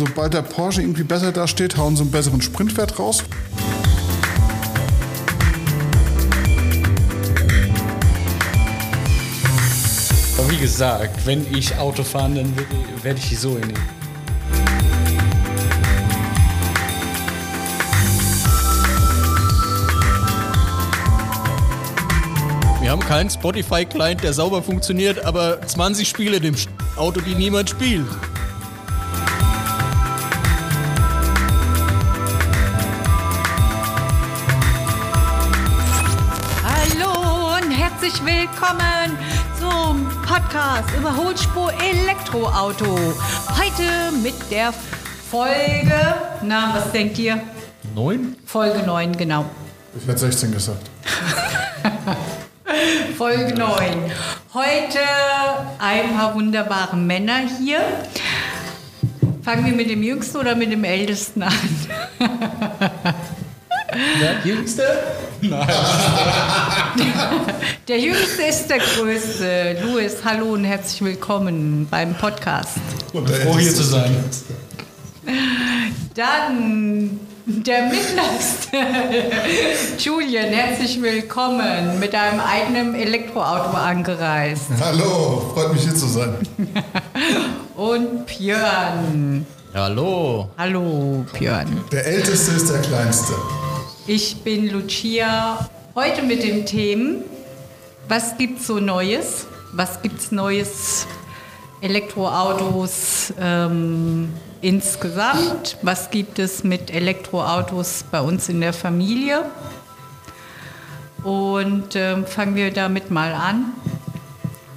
sobald der Porsche irgendwie besser da steht, hauen sie einen besseren Sprintwert raus. Aber wie gesagt, wenn ich Auto fahre, dann werde ich die so nehmen. Wir haben keinen Spotify-Client, der sauber funktioniert, aber 20 Spiele in dem Auto, die niemand spielt. Willkommen zum Podcast Überholspur Elektroauto. Heute mit der Folge, na, was denkt ihr? Neun? Folge 9, genau. Ich hätte 16 gesagt. Folge 9. Heute ein paar wunderbare Männer hier. Fangen wir mit dem Jüngsten oder mit dem Ältesten an? Der Jüngste? Nein. Der Jüngste ist der Größte. Louis, hallo und herzlich willkommen beim Podcast. Froh hier zu sein. Dann der Mittlerste. Julian, herzlich willkommen mit deinem eigenen Elektroauto angereist. Hallo, freut mich hier zu sein. Und Björn. Hallo. Hallo, Björn. Der Älteste ist der Kleinste. Ich bin Lucia. Heute mit dem Themen, was gibt's so Neues? Was gibt's Neues? Elektroautos ähm, insgesamt. Was gibt es mit Elektroautos bei uns in der Familie? Und ähm, fangen wir damit mal an.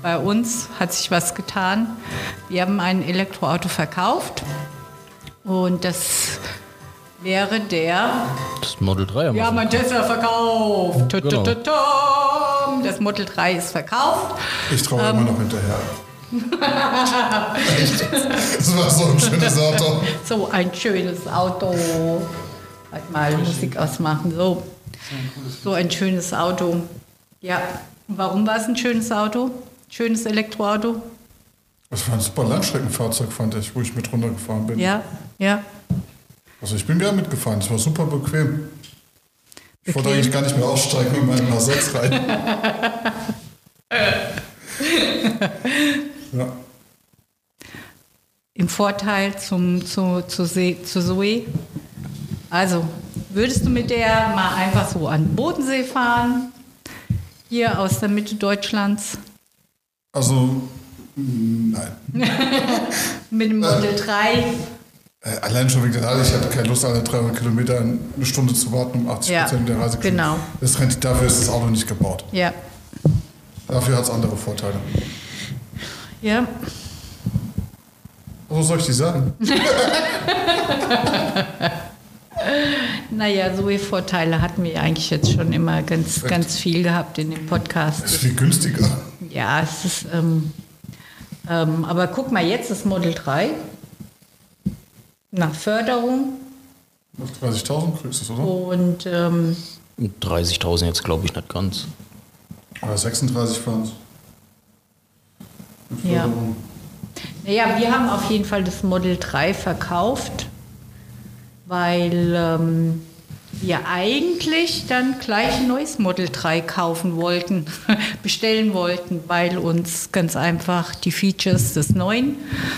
Bei uns hat sich was getan. Wir haben ein Elektroauto verkauft und das wäre der Das Model 3 haben wir haben wir. einen Tesla verkauft. Genau. Das Model 3 ist verkauft. Ich traue immer noch hinterher. Echt? Das war so ein schönes Auto. So ein schönes Auto. Halt mal Musik ausmachen. So. so ein schönes Auto. Ja. Warum war es ein schönes Auto? Schönes Elektroauto? Das war ein super Langstreckenfahrzeug, fand ich, wo ich mit runtergefahren bin. Ja, ja. Also ich bin gern mitgefahren, es war super bequem. Ich wollte Bequem? eigentlich gar nicht mehr aussteigen in meinen H6 rein. ja. Im Vorteil zum, zu, zu, zu Zoe. Also, würdest du mit der mal einfach so an den Bodensee fahren? Hier aus der Mitte Deutschlands? Also, mm, nein. Mit dem Model 3? Äh, Allein schon wegen der Reise. Ich hatte keine Lust, alle 300 Kilometer eine Stunde zu warten, um 80 Ja, Prozent der Reise genau. Das rennt, dafür ist das Auto nicht gebaut. Ja. Dafür hat es andere Vorteile. Ja. Was soll ich die sagen? Naja, so Vorteile hatten wir eigentlich jetzt schon immer ganz, ganz viel gehabt in dem Das Podcast. ist viel günstiger. Ja, es ist. Ähm, ähm, aber guck mal, jetzt das Model 3. Nach Förderung. Auf 30.000 kriegst du es, oder? Und ähm, 30.000 jetzt glaube ich nicht ganz. Oder 36 fahren es. Ja. Naja, wir haben auf jeden Fall das Model 3 verkauft, weil ähm, wir eigentlich dann gleich ein neues Model 3 kaufen wollten, bestellen wollten, weil uns ganz einfach die Features des neuen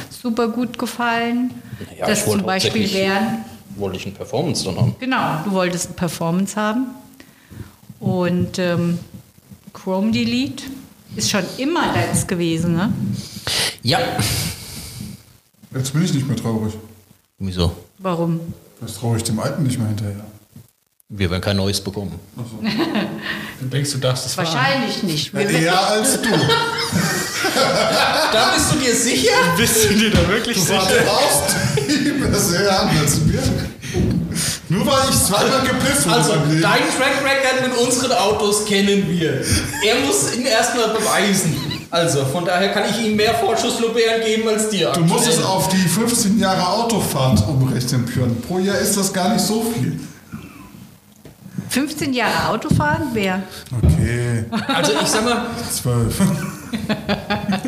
super gut gefallen. Ja, das zum Beispiel wären, Wollte ich ein Performance dann haben. genau, du wolltest eine Performance haben und ähm, Chrome Delete ist schon immer deins gewesen, ne? Ja. Jetzt bin ich nicht mehr traurig. Wieso? Warum? Jetzt traue ich dem Alten nicht mehr hinterher. Wir werden kein neues bekommen. Du denkst, du darfst es fahren. Wahrscheinlich nicht. Wir, Eher als du. Da bist du dir sicher? Bist du dir da wirklich Du sicher? vertraust ihm sehr an als mir. Nur weil ich zweimal wurde Also, meinem Leben. dein Track Record mit unseren Autos kennen wir. Er muss ihn erstmal beweisen. Also, von daher kann ich ihm mehr Vorschusslorbeeren geben als dir. Du musst es auf die 15 Jahre Autofahrt umrechnen, Björn. Pro Jahr ist das gar nicht so viel. 15 Jahre Autofahren? Wer? Okay, Also, ich sag mal, 12.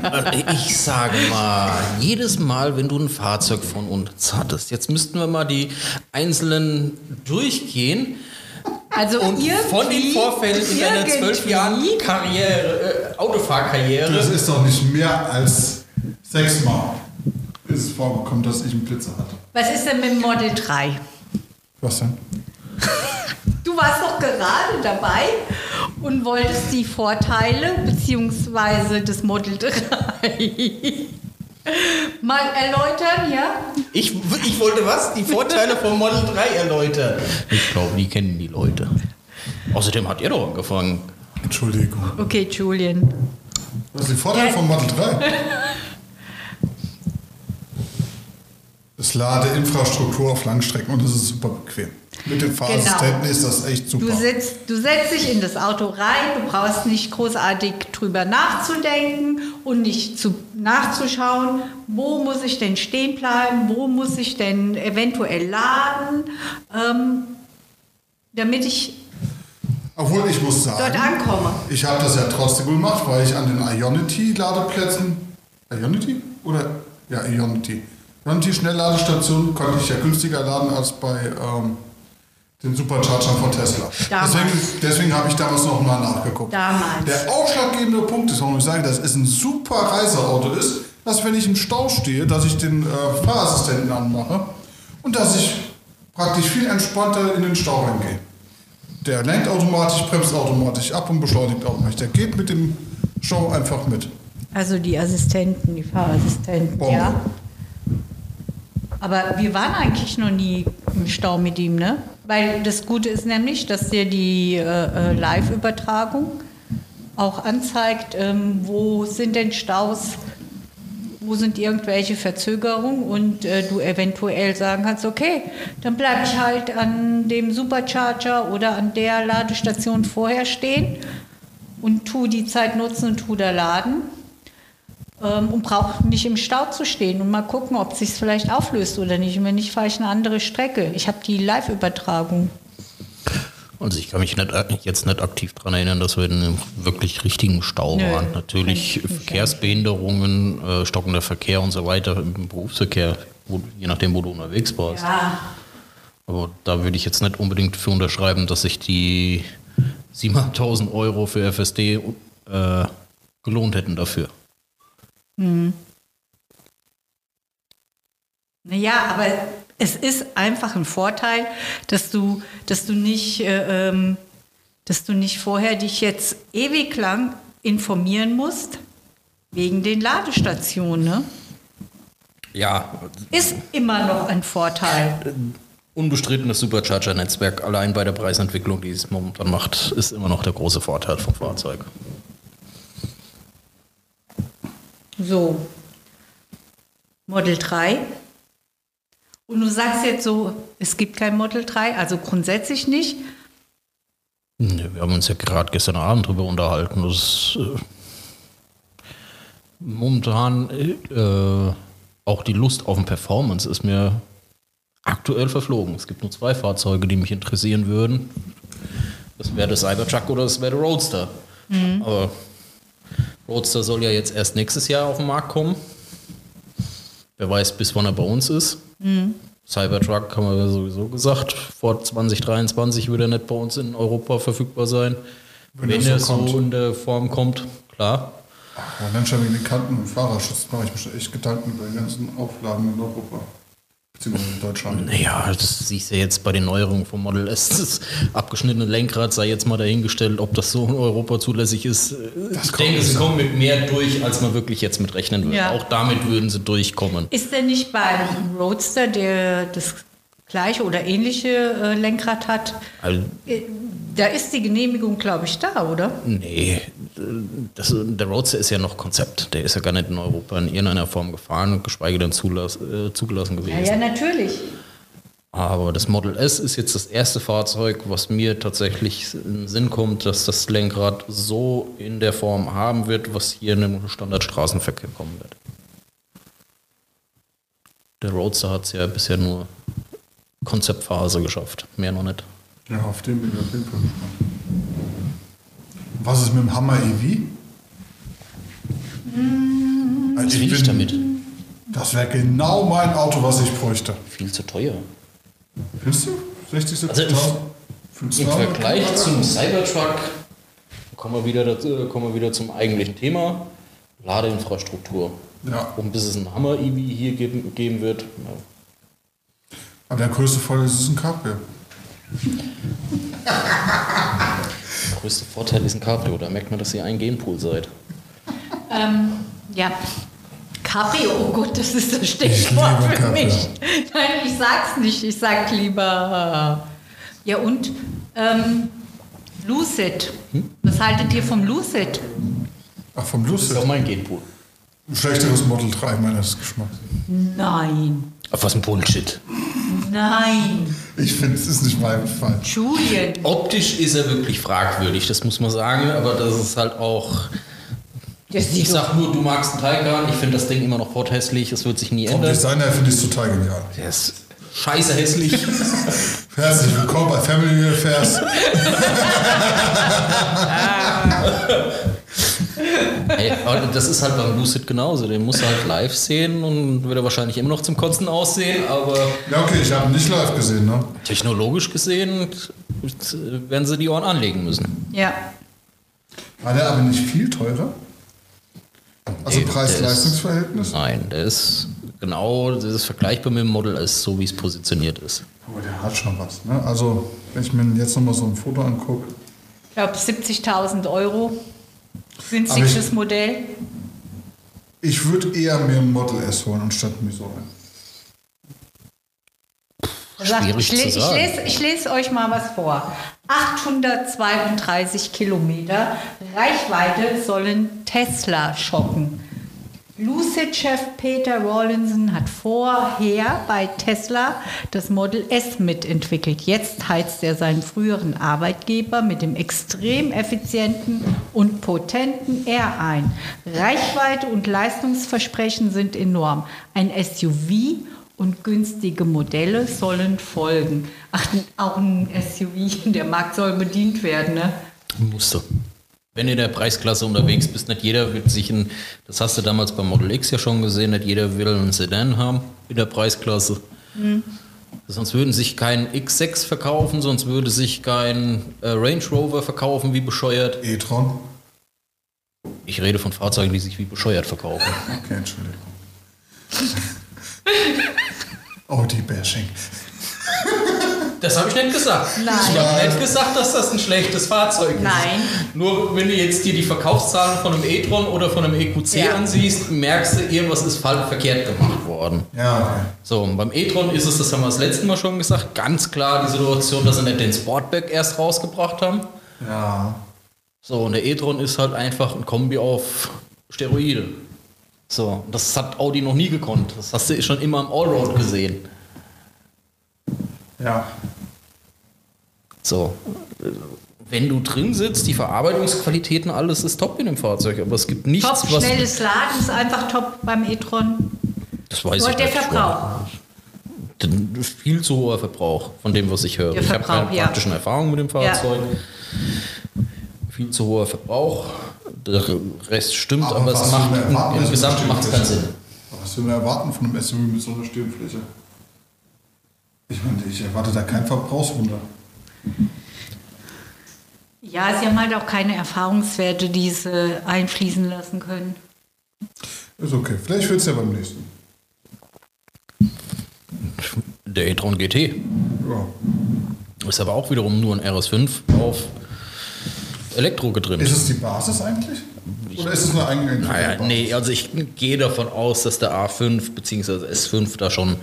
Also ich sage mal, jedes Mal, wenn du ein Fahrzeug von uns hattest, jetzt müssten wir mal die einzelnen durchgehen Also und von den Vorfällen in deiner zwölf Jahren Karriere, äh, Autofahrkarriere. Das ist doch nicht mehr als sechsmal ist es vorgekommen, dass ich einen Blitzer hatte. Was ist denn mit dem Model 3? Was denn? Du warst doch gerade dabei und wolltest die Vorteile bzw. des Model 3 mal erläutern, ja? Ich, ich wollte was? Die Vorteile vom Model 3 erläutern. Ich glaube, die kennen die Leute. Außerdem hat ihr doch angefangen. Entschuldigung. Okay, Julian. Was ist die Vorteil Ja. vom Model 3? Das Ladeinfrastruktur auf Langstrecken und das ist super bequem. Mit dem Fahrassistenten ist das echt super. Du setzt, du setzt dich in das Auto rein, du brauchst nicht großartig drüber nachzudenken und nicht zu, nachzuschauen, wo muss ich denn stehen bleiben, wo muss ich denn eventuell laden, ähm, damit ich Obwohl ich muss sagen, dort ankomme. ich habe das ja trotzdem gemacht, weil ich an den Ionity-Ladeplätzen, Ionity? Oder? Ja, Ionity. Ionity-Schnellladestationen konnte ich ja günstiger laden als bei ähm, den Superchargern von Tesla. Damals. Deswegen, deswegen habe ich damals noch mal nachgeguckt. Damals. Der ausschlaggebende Punkt ist, warum ich sage, dass es ein super Reiseauto ist, dass wenn ich im Stau stehe, dass ich den äh, Fahrassistenten anmache und dass ich praktisch viel entspannter in den Stau reingehe. Der lenkt automatisch, bremst automatisch ab und beschleunigt automatisch. Der geht mit dem Stau einfach mit. Also die Assistenten, die Fahrassistenten, Bombe. ja. Aber wir waren eigentlich noch nie im Stau mit ihm, ne? Weil das Gute ist nämlich, dass dir die äh, äh, Live-Übertragung auch anzeigt, ähm, wo sind denn Staus, wo sind irgendwelche Verzögerungen und äh, du eventuell sagen kannst, okay, dann bleibe ich halt an dem Supercharger oder an der Ladestation vorher stehen und tu die Zeit nutzen und tu da laden ähm, und brauche nicht im Stau zu stehen und mal gucken, ob es sich vielleicht auflöst oder nicht. Und wenn nicht, fahre ich eine andere Strecke. Ich habe die Live-Übertragung. Also ich kann mich nicht, jetzt nicht aktiv daran erinnern, dass wir in einem wirklich richtigen Stau Nö, waren. Natürlich Verkehrsbehinderungen, äh, stockender Verkehr und so weiter im Berufsverkehr, wo, je nachdem, wo du unterwegs warst. Ja, Aber da würde ich jetzt nicht unbedingt für unterschreiben, dass sich die 7.000 Euro für FSD äh, gelohnt hätten dafür. Naja, aber es ist einfach ein Vorteil, dass du, dass du nicht, äh, ähm, dass du nicht vorher dich jetzt ewig lang informieren musst wegen den Ladestationen. Ne? Ja, Ist immer noch ein Vorteil. unbestrittenes Supercharger-Netzwerk allein bei der Preisentwicklung, die es momentan macht, ist immer noch der große Vorteil vom Fahrzeug. So, Model 3. Und du sagst jetzt so, es gibt kein Model 3, also grundsätzlich nicht. Wir haben uns ja gerade gestern Abend drüber unterhalten. Das ist, äh, momentan äh, auch die Lust auf ein Performance ist mir aktuell verflogen. Es gibt nur zwei Fahrzeuge, die mich interessieren würden. Das wäre der Cybertruck oder das wäre der Roadster. Aber Roadster soll ja jetzt erst nächstes Jahr auf den Markt kommen. Wer weiß, bis wann er bei uns ist. Cybertruck haben wir sowieso gesagt, vor 2023 würde er nicht bei uns in Europa verfügbar sein. Wenn Wenn, er so kommt. in der Form kommt, klar. Ja, dann schon wegen den Kanten und Fahrerschutz mache ich mir schon echt Gedanken über die ganzen Auflagen in Europa. Beziehungsweise in Deutschland. Naja, das siehst du ja jetzt bei den Neuerungen vom Model S. Das abgeschnittene Lenkrad sei jetzt mal dahingestellt, ob das so in Europa zulässig ist. ich kommt denke, sie kommen mit mehr durch, als man wirklich jetzt mit rechnen würde. Ja. Auch damit würden sie durchkommen. Ist denn nicht beim Roadster, der das gleiche oder ähnliche äh, Lenkrad hat, Also, äh, da ist die Genehmigung, glaube ich, da, oder? nee, das, der Roadster ist ja noch Konzept. Der ist ja gar nicht in Europa in irgendeiner Form gefahren und geschweige denn zulass, äh, zugelassen gewesen. Ja, ja, natürlich. Aber das Model S ist jetzt das erste Fahrzeug, was mir tatsächlich in den Sinn kommt, dass das Lenkrad so in der Form haben wird, was hier in den Standardstraßenverkehr kommen wird. Der Roadster hat es ja bisher nur Konzeptphase geschafft, mehr noch nicht. Ja, auf den bin ich auf jeden Fall gespannt. Was ist mit dem Hammer EV? Also Was ich will ich damit? Das wäre genau mein Auto, was ich bräuchte. Viel zu teuer. Findest du? 60, Also 70.000? Im 500? Vergleich zum Cybertruck kommen wir, wieder dazu, kommen wir wieder zum eigentlichen Thema. Ladeinfrastruktur. Ja, Und bis es ein Hammer-EV hier geben, geben wird, aber der größte Vorteil ist, es ist ein Cabrio. der größte Vorteil ist ein Cabrio. Da merkt man, dass ihr ein Genpool seid. Ähm, ja. Cabrio, oh Gott, das ist das Stichwort für Cabrio. mich. Nein, ich sag's nicht. Ich sag lieber. Ja, und ähm, Lucid. Was haltet ihr vom Lucid? Ach, vom Das ist auch Lucid. mein Genpool. Ein schlechteres Model 3 meines Geschmacks. Nein. Auf was ein Bullshit. Nein. Ich finde, es ist nicht mein Fall. Julian. Optisch ist er wirklich fragwürdig, das muss man sagen, aber das ist halt auch. Das Ich sag nur, du magst einen Taycan, ich finde das Ding immer noch porthässlich, es wird sich nie Vom ändern. Design her finde ich es total genial. Der ist scheiße hässlich. Herzlich willkommen bei Family Affairs. Ey, aber das ist halt beim Lucid genauso. Den musst du halt live sehen und wird er wahrscheinlich immer noch zum Kotzen aussehen, aber Ja, okay, ich habe ihn nicht live gesehen, ne? technologisch gesehen werden sie die Ohren anlegen müssen. Ja. War der aber nicht viel teurer? Also Nee, Preis-Leistungs-Verhältnis? Nein, der ist genau, das ist vergleichbar mit dem Model S, so wie es positioniert ist. Aber der hat schon was, ne? Also, wenn ich mir jetzt nochmal so ein Foto angucke. Ich glaube 70.000 Euro. Günstigstes Modell. Ich würde eher mir ein Model S holen anstatt ein Miso. Sagt, Schwierig ich, zu ich, sagen. lese, ich lese euch mal was vor. 832 Kilometer Reichweite sollen Tesla schocken. Lucid-Chef Peter Rawlinson hat vorher bei Tesla das Model S mitentwickelt. Jetzt heizt er seinen früheren Arbeitgeber mit dem extrem effizienten und potenten R ein. Reichweite und Leistungsversprechen sind enorm. Ein SUV und günstige Modelle sollen folgen. Ach, auch ein SUV, der Markt soll bedient werden, ne? Musste. Wenn du in der Preisklasse unterwegs bist, nicht jeder wird sich ein, das hast du damals beim Model X ja schon gesehen, nicht jeder will einen Sedan haben in der Preisklasse. Sonst würden sich kein X6 verkaufen, sonst würde sich kein äh, Range Rover verkaufen wie bescheuert. E-Tron? Ich rede von Fahrzeugen, die sich wie bescheuert verkaufen. Okay, Entschuldigung. Audi-Bashing. Das habe ich nicht gesagt. Nein. Ich habe nicht gesagt, dass das ein schlechtes Fahrzeug ist. Nein. Nur wenn du jetzt dir die Verkaufszahlen von einem e-tron oder von einem EQC Ja. ansiehst, merkst du, irgendwas ist falsch verkehrt gemacht worden. Ja. So, und beim e-tron ist es, das haben wir das letzte Mal schon gesagt, ganz klar die Situation, dass sie nicht den Sportback erst rausgebracht haben. Ja. So, und der e-tron ist halt einfach ein Kombi auf Steroide. So, das hat Audi noch nie gekonnt. Das hast du schon immer im Allroad gesehen. Ja. So, wenn du drin sitzt, die Verarbeitungsqualitäten, alles ist top in dem Fahrzeug, aber es gibt nichts, Top, was. schnelles Laden ist einfach top beim e-tron. Das weiß Nur ich der nicht. Verbrauch. Den- Viel zu hoher Verbrauch von dem, was ich höre. Der ich habe keine Verbrauch, ja. praktischen Erfahrungen mit dem Fahrzeug. Viel zu hoher Verbrauch. Der Rest stimmt, aber, Aber es macht im, Gesamt macht es keinen. Sinn. Was will man erwarten von einem SUV mit so einer Stirnfläche? Ich meine, ich erwarte da kein Verbrauchswunder. Ja, sie haben halt auch keine Erfahrungswerte, die sie einfließen lassen können. Ist okay. Vielleicht wird es ja beim nächsten. Der e-tron GT Ja. ist aber auch wiederum nur ein RS5 auf Elektro getrimmt. Ist es die Basis eigentlich? Oder ist es eine eigene Naja, nee, also ich gehe davon aus, dass der A5 bzw. S5 da schon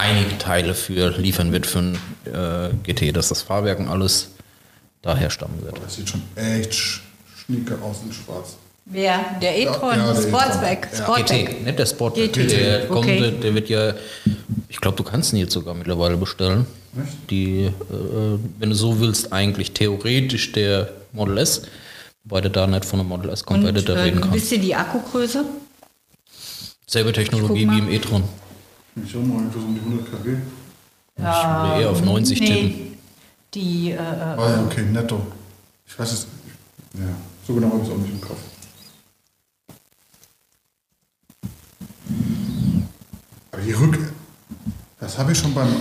einige Teile für liefern wird für ein äh, GT, dass das Fahrwerk und alles daher stammen wird. Das sieht schon echt sch- schnieke aus in schwarz. Wer? Der e-tron, Ja, ja, der Sportsback. e-tron. Ja. Sportback. GT, nicht der Sportback. GT, Der, kommt, okay. der, der wird ja, ich glaube, du kannst ihn jetzt sogar mittlerweile bestellen. Echt? Die, äh, wenn du so willst, eigentlich theoretisch der Model S, wobei du da nicht von einem Model S Und Competitor äh, reden kannst. wisst ihr die Akkugröße? Selbe Technologie wie im e-tron. Ich auch mal irgendwas um die 100 kW. Ich will eher auf hm, 90 nee. tippen. Die. Äh, äh, ah ja, okay, netto. Ich weiß es. Ja, so genau habe ich es auch nicht im Kopf. Aber die Rück. Das habe ich schon beim,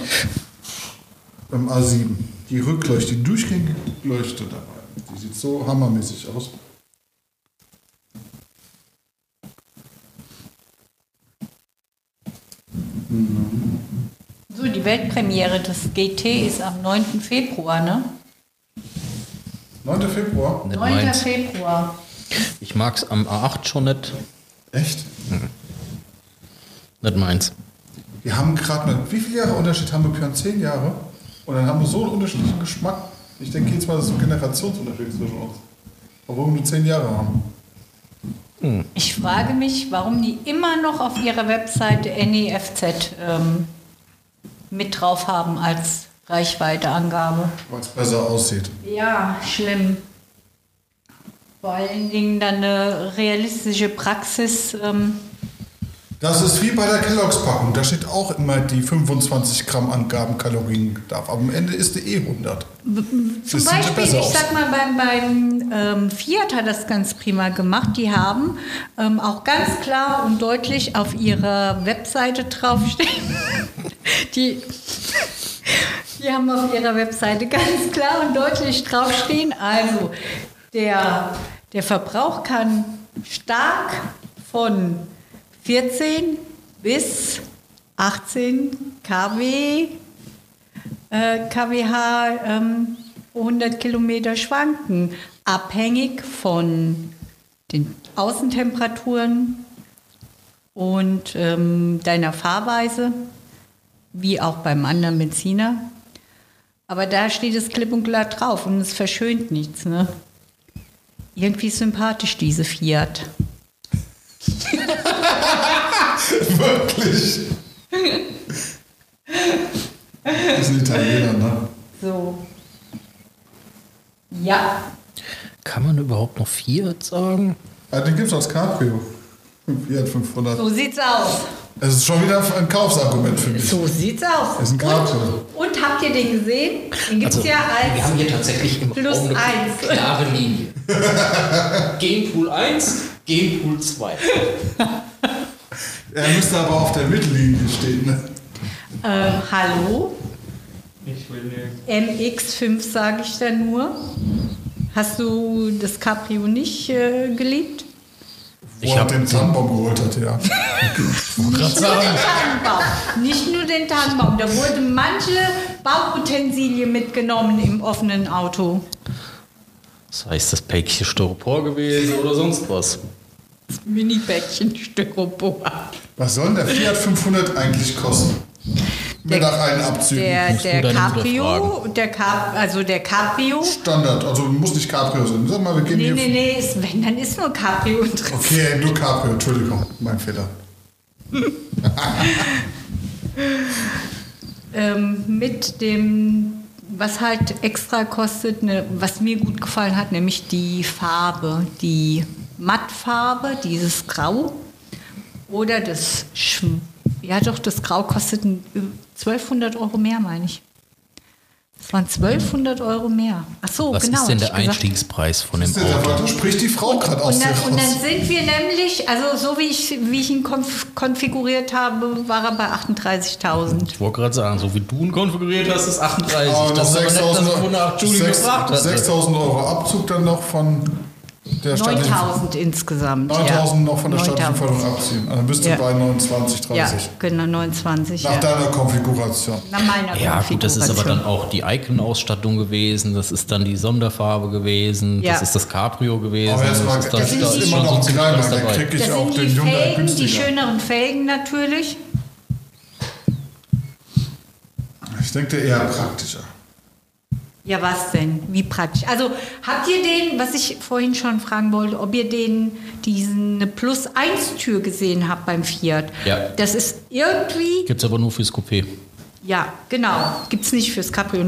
beim A7. Die Rückleuchte, die durchgängige Leuchte dabei. Die sieht so hammermäßig aus. So, die Weltpremiere des GT ist am 9. Februar, ne? 9. Februar. Nicht 9. meins. Februar. Ich mag es am A8 schon nicht. Echt? Nicht meins. Wir haben gerade mal, wie viele Jahre Unterschied haben wir? Björn? Zehn Jahre? Und dann haben wir so einen unterschiedlichen Geschmack. Ich denke jetzt mal, das ist ein Generationsunterschied zwischen uns. Obwohl wir nur zehn Jahre haben. Ich frage mich, warum die immer noch auf ihrer Webseite NEFZ ähm, mit drauf haben als Reichweiteangabe. Weil es besser aussieht. Ja, schlimm. Vor allen Dingen dann eine realistische Praxis. Ähm, Das ist wie bei der Kelloggs-Packung. Da steht auch immer die 25 Gramm Angaben Kalorien darf. Aber am Ende ist die eh 100. Zum Das sieht Beispiel, ich aus. sag mal, beim, beim ähm, Fiat hat das ganz prima gemacht. Die haben ähm, auch ganz klar und deutlich auf ihrer Webseite draufstehen. Die, die haben auf ihrer Webseite ganz klar und deutlich draufstehen. Also, der, der Verbrauch kann stark von 14 bis 18 kW äh, kWh ähm, pro 100 Kilometer schwanken, abhängig von den Außentemperaturen und ähm, deiner Fahrweise, wie auch beim anderen Benziner. Aber da steht es klipp und klar drauf und es verschönt nichts. Ne? Irgendwie sympathisch, diese Fiat. Wirklich. Das ist ein Italiener, ne? So. Ja, Kann man überhaupt noch Fiat sagen? Ah, den gibt es als Cabrio. Fiat 500. so sieht's aus. Es ist schon wieder ein Kaufsargument für mich. So sieht's aus. Das ist ein Cabrio. Und, und habt ihr den gesehen? Den gibt's ja als. Also, wir haben hier tatsächlich im Plus Raum eine eins. klare Linie. Genpool 1, Genpool 2. Er müsste aber auf der Mittellinie stehen. Ne? Äh, hallo? Ich will nicht. MX5 sage ich da nur. Hast du das Cabrio nicht äh, geliebt? Wo Ich er hab den Tannenbaum geholt hat, ja. Nicht nur den Tannenbaum. Nicht nur den Tannenbaum. Da wurde manche Bauutensilie mitgenommen im offenen Auto. Das heißt, das Päckchen Styropor gewesen oder sonst was. Mini-Bäckchen Styropor. Was soll denn der Fiat 500 eigentlich kosten? Mit nach allen Abzügen. Der, der Cabrio, der Cap, also der Cabrio. Standard, also muss nicht Cabrio sein. Sag mal, wir gehen Nee, hier. nee, nee, ist, wenn, dann ist nur Cabrio drin. Okay, nur Cabrio, Entschuldigung, mein Fehler. ähm, mit dem, was halt extra kostet, ne, was mir gut gefallen hat, nämlich die Farbe, die Mattfarbe, dieses Grau oder das, Sch- ja doch, das Grau kostet ein- 1200 Euro mehr, meine ich. Das waren 1200 Euro mehr. Ach so, Was genau. ist denn der. Einstiegspreis von dem Da Auto? spricht die Frau gerade aus Und dann, und dann sind wir nämlich, also so wie ich, wie ich ihn konf konfiguriert habe, war er bei 38.000. Ich wollte gerade sagen, so wie du ihn konfiguriert hast, ist 38. Aber noch das ist aber nicht das, 6000 wonach Julie sechs- gefragt hat. 6000 Euro Abzug dann noch von der staatlichen 9000 insgesamt. 9000 ja. noch von der staatlichen 9000. Förderung abziehen. Also du Ja. bei 29, 30. Ja, genau, 29. Nach ja. deiner Konfiguration. Nach meiner Ja, gut, das ist aber Konfiguration. dann auch die Icon-Ausstattung gewesen, das ist dann die Sonderfarbe gewesen, Ja. das ist das Cabrio gewesen. Aber jetzt mal, ist dann- das sind ist die- immer schon noch so kleiner, dann dabei. krieg ich Das auch den Hyundai Felgen, die günstiger. schöneren Felgen natürlich. Ich denke eher praktischer. Ja, was denn? Wie praktisch? Also habt ihr den, was ich vorhin schon fragen wollte, ob ihr den, diesen Plus-1-Tür gesehen habt beim Fiat? Ja. Das ist irgendwie Gibt es aber nur fürs Coupé. Ja, genau. Gibt es nicht fürs Cabrio.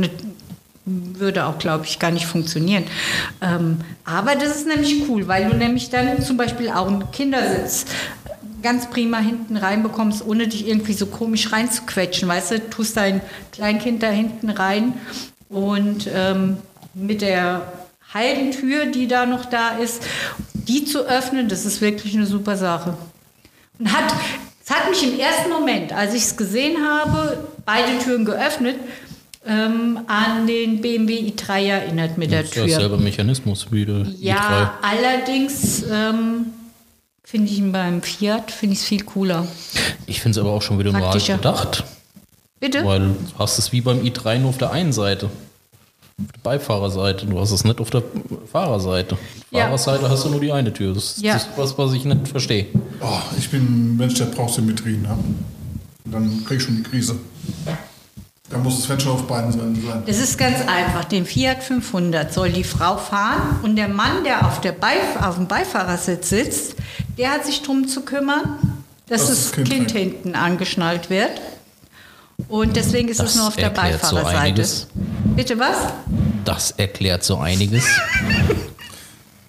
Würde auch, glaube ich, gar nicht funktionieren. Ähm, aber das ist nämlich cool, weil du nämlich dann zum Beispiel auch einen Kindersitz ganz prima hinten reinbekommst, ohne dich irgendwie so komisch reinzuquetschen. Weißt du, tust dein Kleinkind da hinten rein und ähm, mit der halben Tür, die da noch da ist, die zu öffnen, das ist wirklich eine super Sache. Und hat, Es hat mich im ersten Moment, als ich es gesehen habe, beide Türen geöffnet, ähm, an den BMW i3 erinnert mit der ist ja Tür. selber Mechanismus wie der Ja, allerdings ähm, finde ich ihn beim Fiat finde ich es viel cooler. i3. Ich finde es aber auch schon wieder mal gedacht. Bitte? Weil du hast es wie beim i3 nur auf der einen Seite. Auf der Beifahrerseite. Du hast es nicht auf der Fahrerseite. Ja. Fahrerseite hast du nur die eine Tür. Das, Ja. ist was, was ich nicht verstehe. Oh, ich bin ein Mensch, der braucht Symmetrie. Ne? Dann krieg ich schon die Krise. Da muss das Fenster auf beiden Seiten sein. Es ist ganz einfach. Den Fiat 500 soll die Frau fahren und der Mann, der auf, der Beif auf dem Beifahrersitz sitzt, der hat sich darum zu kümmern, dass das, das Kind Kind, hinten angeschnallt wird. Und deswegen ist es Das nur auf der so Beifahrerseite. einiges. Bitte was? Das erklärt so einiges.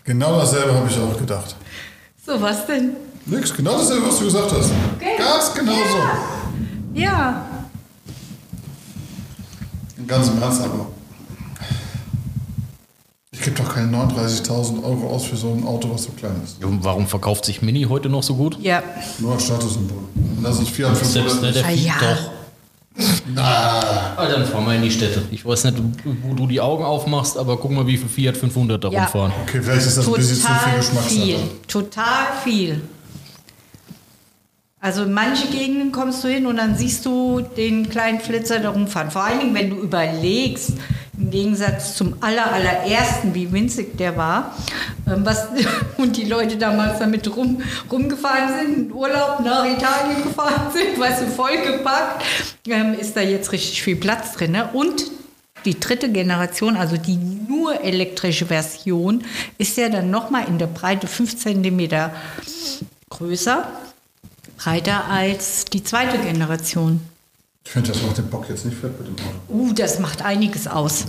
Genau dasselbe habe ich auch gedacht. So, was denn? Nix, genau dasselbe, was du gesagt hast. Okay. Ganz genau so. Ja, Ganz im Ernst aber. Ich gebe doch keine 39.000 Euro aus für so ein Auto, was so klein ist. Warum verkauft sich Mini heute noch so gut? ja. Nur als Statussymbol. Und das ist Fiat Selbst 500. nicht der Ah, Fiat ja. doch. Ah, dann fahren wir in die Städte. Ich weiß nicht, wo du die Augen aufmachst, aber guck mal, wie viel Fiat 500 da Ja. rumfahren. Okay, vielleicht ist das ein bisschen zu viel Total Geschmackssache. viel. Total viel. Also in manche Gegenden kommst du hin und dann siehst du den kleinen Flitzer da rumfahren. Vor allen Dingen, wenn du überlegst, im Gegensatz zum aller, allerersten, wie winzig der war, ähm, was, und die Leute damals damit rum, rumgefahren sind, in Urlaub nach Italien gefahren sind, weißt du, vollgepackt, ähm, ist da jetzt richtig viel Platz drin. Ne? Und die dritte Generation, also die nur elektrische Version, ist ja dann nochmal in der Breite 5 cm größer, breiter als die zweite Generation. Ich finde, das macht den Bock jetzt nicht fett mit dem Auto. Uh, das macht einiges aus.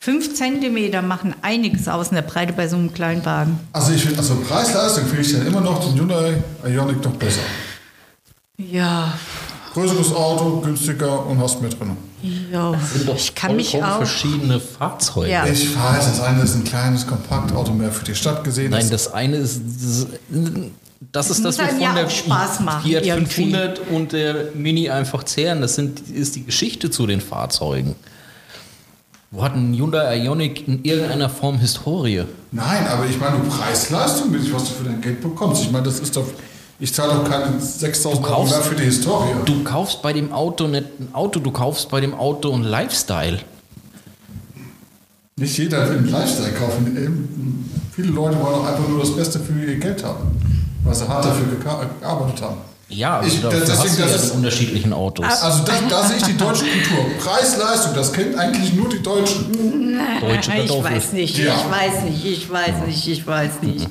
5 cm machen einiges aus in der Breite bei so einem kleinen Wagen. Also ich finde, also Preis-Leistung finde ich dann immer noch den Hyundai Ioniq noch besser. Ja, Größeres Auto, günstiger und hast mehr drin. ja. Ich kann mich auch. verschiedene Fahrzeuge. Ja. Ich weiß, das eine ist ein kleines Kompaktauto mehr für die Stadt gesehen. Nein, das, das eine ist. Das, das ist das, wovon ja der Spaß machen, Fiat irgendwie. 500 und der Mini einfach zehren. Das sind, ist die Geschichte zu den Fahrzeugen. Wo hat ein Hyundai Ioniq in irgendeiner Form Historie? Nein, aber ich meine, Preis-Leistung, was du für dein Geld bekommst. Ich meine, das ist doch. Ich zahle doch keine 6.000 Euro kaufst- mehr für die Historie. Du kaufst bei dem Auto nicht ein Auto, du kaufst bei dem Auto ein Lifestyle. Nicht jeder will einen Lifestyle kaufen. Viele Leute wollen auch einfach nur das Beste für ihr Geld haben, weil sie hart dafür gearbeitet haben. Ja, also Ich- dafür deswegen, hast du ja das ist- unterschiedlichen Autos. Also da, da sehe ich die deutsche Kultur. Preis-Leistung, das kennt eigentlich nur die Deutschen. Deutsche Ich weiß nicht, Ja. ich weiß nicht, ich weiß nicht, ich weiß nicht.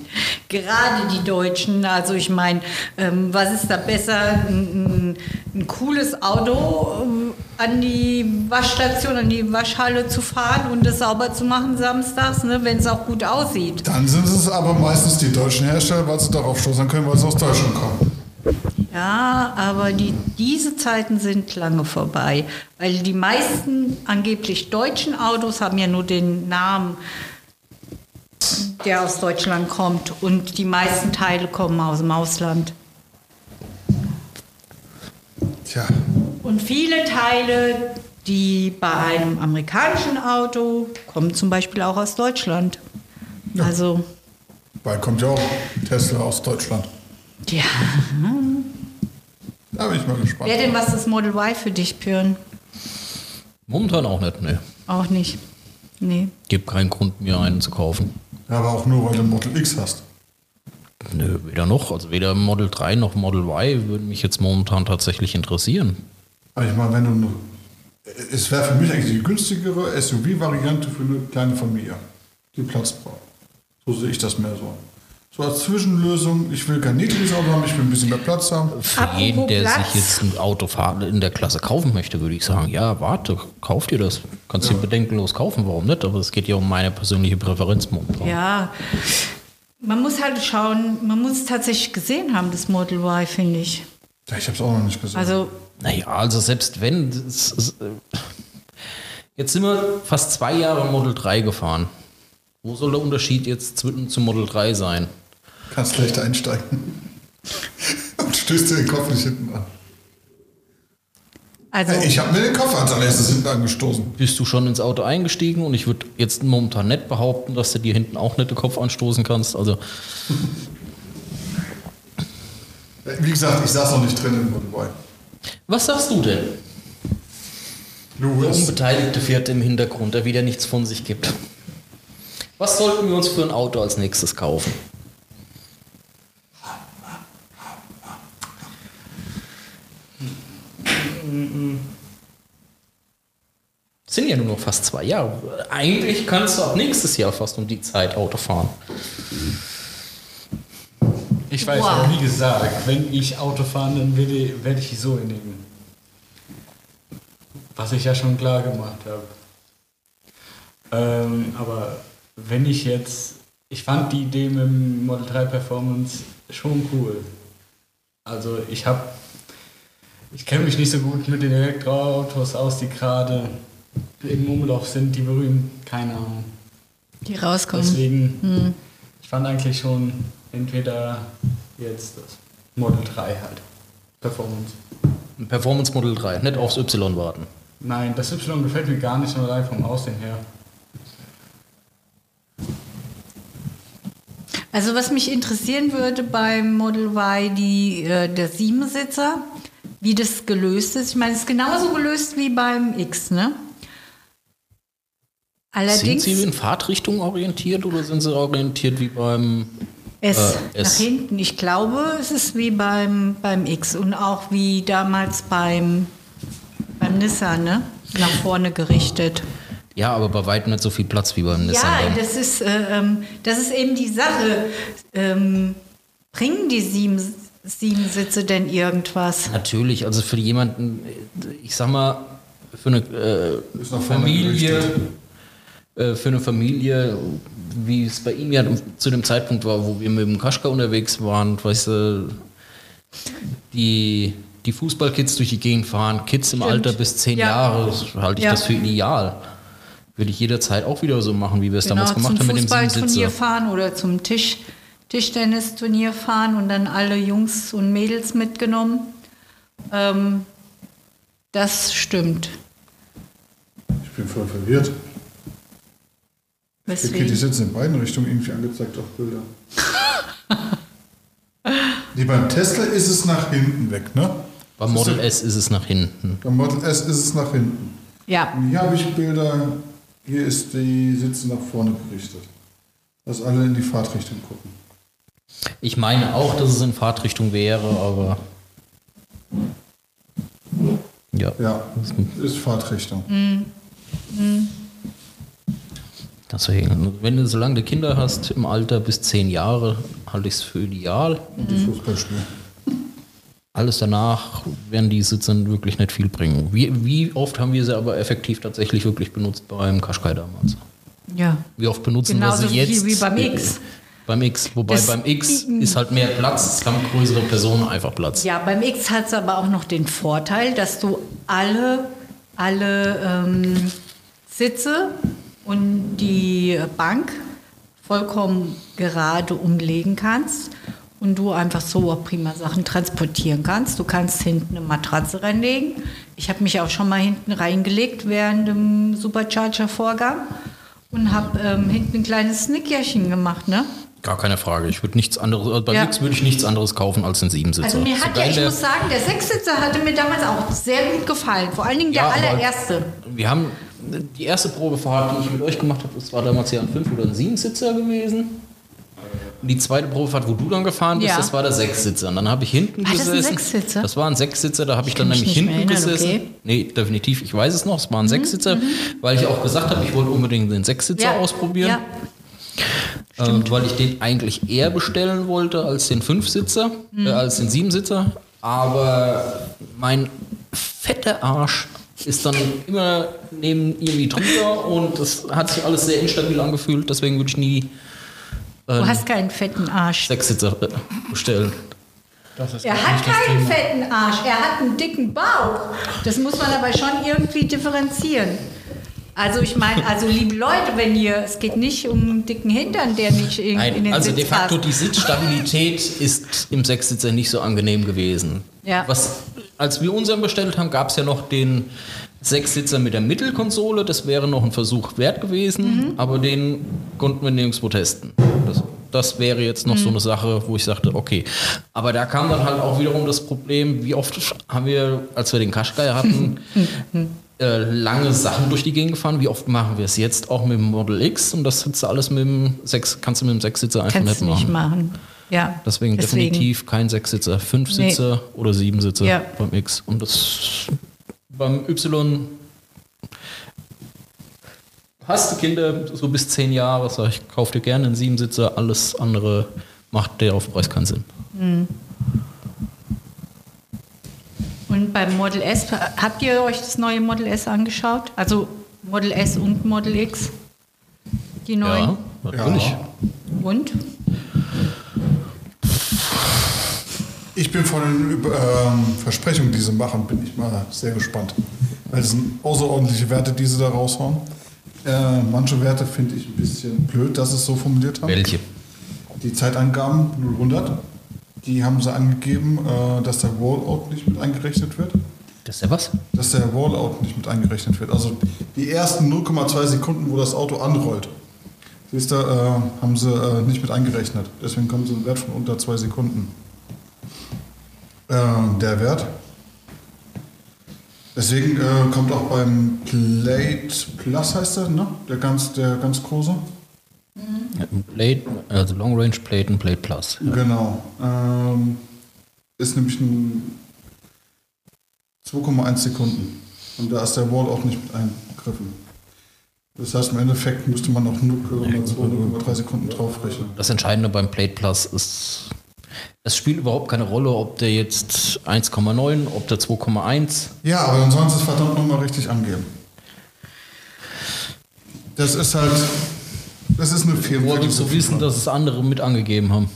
Gerade die Deutschen, also ich meine, ähm, was ist da besser, ein, ein, cooles Auto ähm, an die Waschstation, an die Waschhalle zu fahren und es sauber zu machen samstags, ne, wenn es auch gut aussieht. Dann sind es aber meistens die deutschen Hersteller, weil sie darauf stoßen können, weil sie aus Deutschland kommen. Ja, aber die, diese Zeiten sind lange vorbei, weil die meisten angeblich deutschen Autos haben ja nur den Namen, der aus Deutschland kommt und die meisten Teile kommen aus dem Ausland. Tja, Und viele Teile, die bei einem amerikanischen Auto kommen zum Beispiel auch aus Deutschland. Also, weil kommt ja auch Tesla aus Deutschland. ja. Da bin ich mal gespannt. Wäre denn was das Model Y für dich, Björn? Momentan auch nicht, ne. Auch nicht. Nee. Gibt keinen Grund, mir einen zu kaufen. Ja, aber auch nur, weil du Model X hast. Nö, weder noch. Also weder Model 3 noch Model Y würden mich jetzt momentan tatsächlich interessieren. Aber ich meine, wenn du. nur- Es wäre für mich eigentlich die günstigere SUV-Variante für eine kleine Familie, die Platz braucht. So sehe ich das mehr so. So als Zwischenlösung, ich will kein niedriges Auto haben, ich will ein bisschen mehr Platz haben. Für Apropos jeden, der Platz. sich jetzt ein Auto in der Klasse kaufen möchte, würde ich sagen, ja, warte, kauf dir das. Kannst dir bedenkenlos kaufen, warum nicht? Aber es geht ja um meine persönliche Präferenz momentan. Ja, man muss halt schauen, man muss es tatsächlich gesehen haben, das Model Y, finde ich. Ja, ich habe es auch noch nicht gesehen. Also, Naja, also selbst wenn. Das, ist, äh, jetzt sind wir fast zwei Jahre Model 3 gefahren. Wo soll der Unterschied jetzt zwischen zum Model 3 sein? Kannst leicht einsteigen. Und Stößt dir den Kopf nicht hinten an. Also, Ich habe mir den Kopf als allererstes hinten angestoßen. Bist du schon ins Auto eingestiegen und ich würde jetzt momentan nicht behaupten, dass du dir hinten auch nicht den Kopf anstoßen kannst. Also Wie gesagt, ich saß noch nicht drin im Model Was sagst du denn? Der Louis. unbeteiligte Vierte im Hintergrund, der wieder nichts von sich gibt. Was sollten wir uns für ein Auto als nächstes kaufen? Sind ja nur noch fast zwei Jahre. Eigentlich kannst du ab nächstes Jahr fast um die Zeit Auto fahren. Ich weiß Wow. wie gesagt, wenn ich Auto fahre, dann werde werde ich so in dem. Was ich ja schon klar gemacht habe. Ähm, aber wenn ich jetzt. Ich fand die Idee mit dem Model 3 Performance schon cool. Also ich habe. Ich kenne mich nicht so gut mit den Elektroautos aus, die gerade im Umlauf sind, die berühmt, keine Ahnung. die rauskommen. Deswegen, ich fand eigentlich schon entweder jetzt das Model 3 halt. Performance. Ein Performance Model 3, nicht aufs Y warten. Nein, das Y gefällt mir gar nicht, nur allein vom Aussehen her. Also was mich interessieren würde beim Model Y, die, äh, der Siebensitzer, wie das gelöst ist. Ich meine, es ist genauso gelöst wie beim X, ne? Sind Allerdings sie in Fahrtrichtung orientiert oder sind sie orientiert wie beim es äh, nach S? hinten. Ich glaube, es ist wie beim, beim X und auch wie damals beim, beim Nissan, ne? Nach vorne gerichtet. Ja, aber bei weitem nicht so viel Platz wie beim Nissan. Ja, dann. das ist, äh, ähm, das ist eben die Sache. Ähm, bringen die sieben, sieben Sitze denn irgendwas? Natürlich, also für jemanden, ich sag mal, für eine äh, Familie, äh, für eine Familie, wie es bei ihm ja zu dem Zeitpunkt war, wo wir mit dem Kaschka unterwegs waren, weißt du, die, die Fußballkids durch die Gegend fahren, Kids im Stimmt. Alter bis zehn Ja. Jahre, halte ich Ja. das für ideal. Würde ich jederzeit auch wieder so machen, wie wir es damals gemacht Genau, zum haben mit dem Fußballturnier Siebensitzer. fahren oder zum Tisch, Tischtennisturnier fahren und dann alle Jungs und Mädels mitgenommen. Ähm, das stimmt. Ich bin voll verwirrt. Okay, die Weswegen? sitzen in beiden Richtungen irgendwie angezeigt auf Bilder. nee, beim Tesla ist es nach hinten weg, ne? Beim Model S ist es nach hinten. Beim Model S ist es nach hinten. Ja, Und hier habe ich Bilder, hier ist die Sitze nach vorne gerichtet. Dass alle in die Fahrtrichtung gucken. Ich meine auch, dass es in Fahrtrichtung wäre, aber. Ja, Ja, ist Fahrtrichtung. deswegen. Wenn du solange du Kinder hast, im Alter bis zehn Jahre, halte ich es für ideal. Und die Fußballspiele. Alles danach werden die Sitze wirklich nicht viel bringen. Wie, wie oft haben wir sie aber effektiv tatsächlich wirklich benutzt beim Qashqai damals? ja. Wie oft benutzen Genauso wir sie jetzt? viel wie beim X. Beim X. Wobei Das- beim X ist halt mehr Platz, es haben größere Personen einfach Platz. Ja, beim X hat es aber auch noch den Vorteil, dass du alle, alle ähm, Sitze und die Bank vollkommen gerade umlegen kannst und du einfach so auch prima Sachen transportieren kannst. Du kannst hinten eine Matratze reinlegen. Ich habe mich auch schon mal hinten reingelegt während dem Supercharger-Vorgang und habe ähm, hinten ein kleines Snickerchen gemacht, ne? Gar keine Frage. Ich würde nichts anderes, also beim Ja. X würde ich nichts anderes kaufen als einen Siebensitzer. Also mir hat ja, ich muss sagen, der Sechssitzer hatte mir damals auch sehr gut gefallen. Vor allen Dingen der Ja, allererste. Wir haben die erste Probefahrt, die ich mit euch gemacht habe, das war damals ja ein 5- oder ein 7-Sitzer gewesen. Und die zweite Probefahrt, wo du dann gefahren bist, Ja. das war der Sechssitzer. Und dann habe ich hinten Ah, das ist ein gesessen. Sechssitzer? Das war ein Sechssitzer, da habe ich, Ich dann nämlich hinten gesessen. okay. Mhm, Nee, definitiv, ich weiß es noch, es war ein Sechssitzer, weil ich auch gesagt habe, ich wollte unbedingt den Sechssitzer Ja, ausprobieren. Ja. Ähm, weil ich den eigentlich eher bestellen wollte als den Fünfsitzer, Mhm. äh, als den Siebensitzer. Aber mein fetter Arsch ist dann immer neben irgendwie drüber und das hat sich alles sehr instabil angefühlt. Deswegen würde ich nie Du hast keinen fetten Arsch. Sechssitzer äh, bestellen. Das ist Er hat keinen Thema. fetten Arsch, er hat einen dicken Bauch. Das muss man aber schon irgendwie differenzieren. Also ich meine, also liebe Leute, wenn ihr, es geht nicht um einen dicken Hintern, der nicht in, in Nein, den also Sitz de facto passt. die Sitzstabilität ist im Sechssitzer nicht so angenehm gewesen. Ja. Was, als wir unseren bestellt haben, gab es ja noch den Sechssitzer mit der Mittelkonsole. Das wäre noch ein Versuch wert gewesen, aber den konnten wir nirgendwo testen. Das, das wäre jetzt noch so eine Sache, wo ich sagte, okay. Aber da kam dann halt auch wiederum das Problem, wie oft haben wir, als wir den Qashqai hatten, äh, lange Sachen durch die Gegend gefahren. Wie oft machen wir es jetzt auch mit dem Model X? Und das kannst du alles mit dem Sechs, kannst du mit dem Sechssitzer einfach Kannst nicht machen. machen. Ja. Deswegen, definitiv kein Sechssitzer, Fünfsitzer oder Siebensitzer Ja. beim X. Und das beim Y hast du Kinder so bis zehn Jahre, sag ich, kauf dir gerne einen Siebensitzer, alles andere macht der auf Preis keinen Sinn. Und beim Model S, habt ihr euch das neue Model S angeschaut? Also Model S und Model X? Die neuen? Ja, natürlich. Ja. Und? Ich bin von den ähm, Versprechungen, die sie machen, bin ich mal sehr gespannt. Weil es sind außerordentliche Werte, die sie da raushauen. Äh, manche Werte finde ich ein bisschen blöd, dass sie es so formuliert haben. Welche? Die Zeitangaben 0-100, die haben sie angegeben, äh, dass der Rollout nicht mit eingerechnet wird. Das ist ja was? Dass der Rollout nicht mit eingerechnet wird. Also die ersten 0,2 Sekunden, wo das Auto anrollt, siehst du, äh, haben sie äh, nicht mit eingerechnet. Deswegen kommen sie einen Wert von unter 2 Sekunden. Äh, der Wert. Deswegen äh, kommt auch beim Plate Plus heißt der, ne? Der ganz, der ganz große. Plate, also Long Range Plate und Plate Plus. Ja. Genau. Ähm, ist nämlich ein 2,1 Sekunden. Und da ist der Wall auch nicht mit eingegriffen. Das heißt, im Endeffekt müsste man noch 0,2, 0,3 Sekunden draufrechnen. Das Entscheidende beim Plate Plus ist, es spielt überhaupt keine Rolle, ob der jetzt 1,9, ob der 2,1. Ja, aber dann sollen sie es verdammt nochmal richtig angeben. Das ist halt. Das ist eine Firma. Woher willst du wissen, dass es andere mit angegeben haben?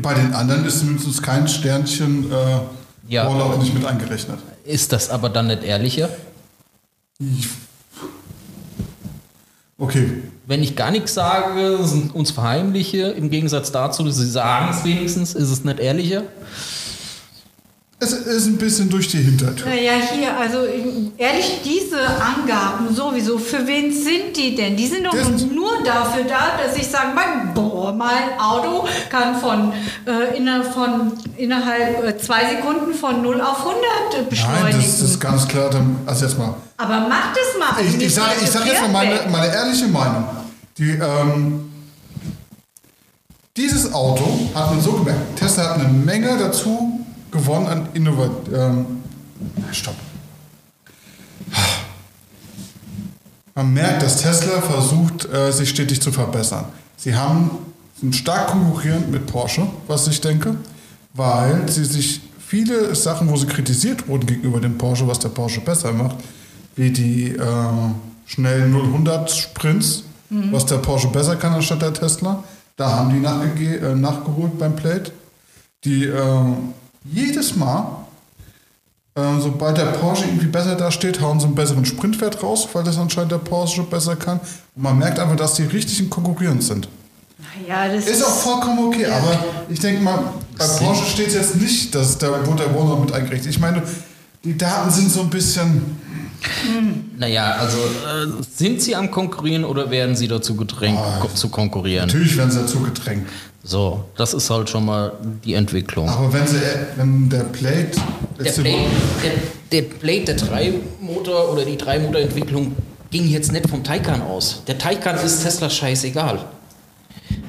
Bei den anderen ist zumindest kein Sternchen äh, Ja. Rollout nicht mit eingerechnet. Ist das aber dann nicht ehrlicher? Okay. Wenn ich gar nichts sage, sind uns verheimliche, im Gegensatz dazu, dass sie sagen es wenigstens, ist es nicht ehrlicher? Es ist ein bisschen durch die Hintertür. Naja, hier, also ehrlich, diese Angaben sowieso, für wen sind die denn? Die sind doch Das- nur dafür da, dass ich sage, mein, boah, mein Auto kann von, äh, inner, von innerhalb äh, zwei Sekunden von 0 auf 100 beschleunigen. Nein, das, das ist ganz klar. dann- Also jetzt mal. Aber mach das mal. Ich, ich sage ich sag jetzt mal meine, meine ehrliche Meinung. Die, ähm, dieses Auto hat man so gemerkt. Tesla hat eine Menge dazu gewonnen an Innovation. Ähm, stopp. Man merkt, dass Tesla versucht, äh, sich stetig zu verbessern. Sie haben, sind stark konkurrierend mit Porsche, was ich denke, weil sie sich viele Sachen, wo sie kritisiert wurden gegenüber dem Porsche, was der Porsche besser macht, wie die äh, schnellen 0-100 Sprints, was der Porsche besser kann anstatt der Tesla, da haben die äh, nachgeholt beim Plate. Die äh, jedes Mal äh, sobald der Porsche irgendwie besser dasteht, hauen sie einen besseren Sprintwert raus, weil das anscheinend der Porsche besser kann. Und man merkt einfach, dass die richtig in konkurrierend sind. Ja, das Ist auch vollkommen okay, aber ich denke mal, bei Porsche steht jetzt nicht, dass der, wo der Warner mit eingerechnet Ich meine, die Daten sind so ein bisschen. Naja, also äh, sind sie am Konkurrieren oder werden sie dazu gedrängt, ko zu konkurrieren? Natürlich werden sie dazu gedrängt. So, das ist halt schon mal die Entwicklung. Aber wenn, sie, wenn der Plate. Der Plate, der, der Plate, der Dreimotor oder die Dreimotorentwicklung ging jetzt nicht vom Taycan aus. Der Taycan ist Tesla scheißegal.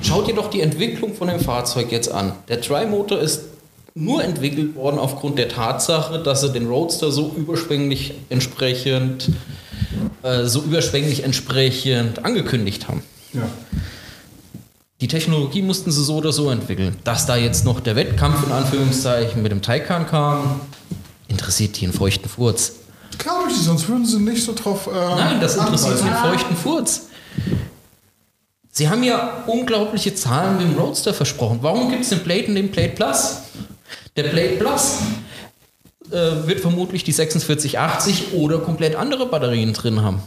Schaut dir doch die Entwicklung von dem Fahrzeug jetzt an. Der Dreimotor ist nur entwickelt worden aufgrund der Tatsache, dass sie den Roadster so überschwänglich entsprechend, äh, so überschwänglich entsprechend angekündigt haben. Ja. Die Technologie mussten sie so oder so entwickeln. Dass da jetzt noch der Wettkampf in Anführungszeichen mit dem Taycan kam, interessiert die einen feuchten Furz. Glaube ich nicht, sonst würden sie nicht so drauf. Äh, Nein, das interessiert einen feuchten Furz. Sie haben ja unglaubliche Zahlen mit dem Roadster versprochen. Warum gibt es den Plate und den Plate Plus? Der Plate Plus äh, wird vermutlich die 4680 oder komplett andere Batterien drin haben.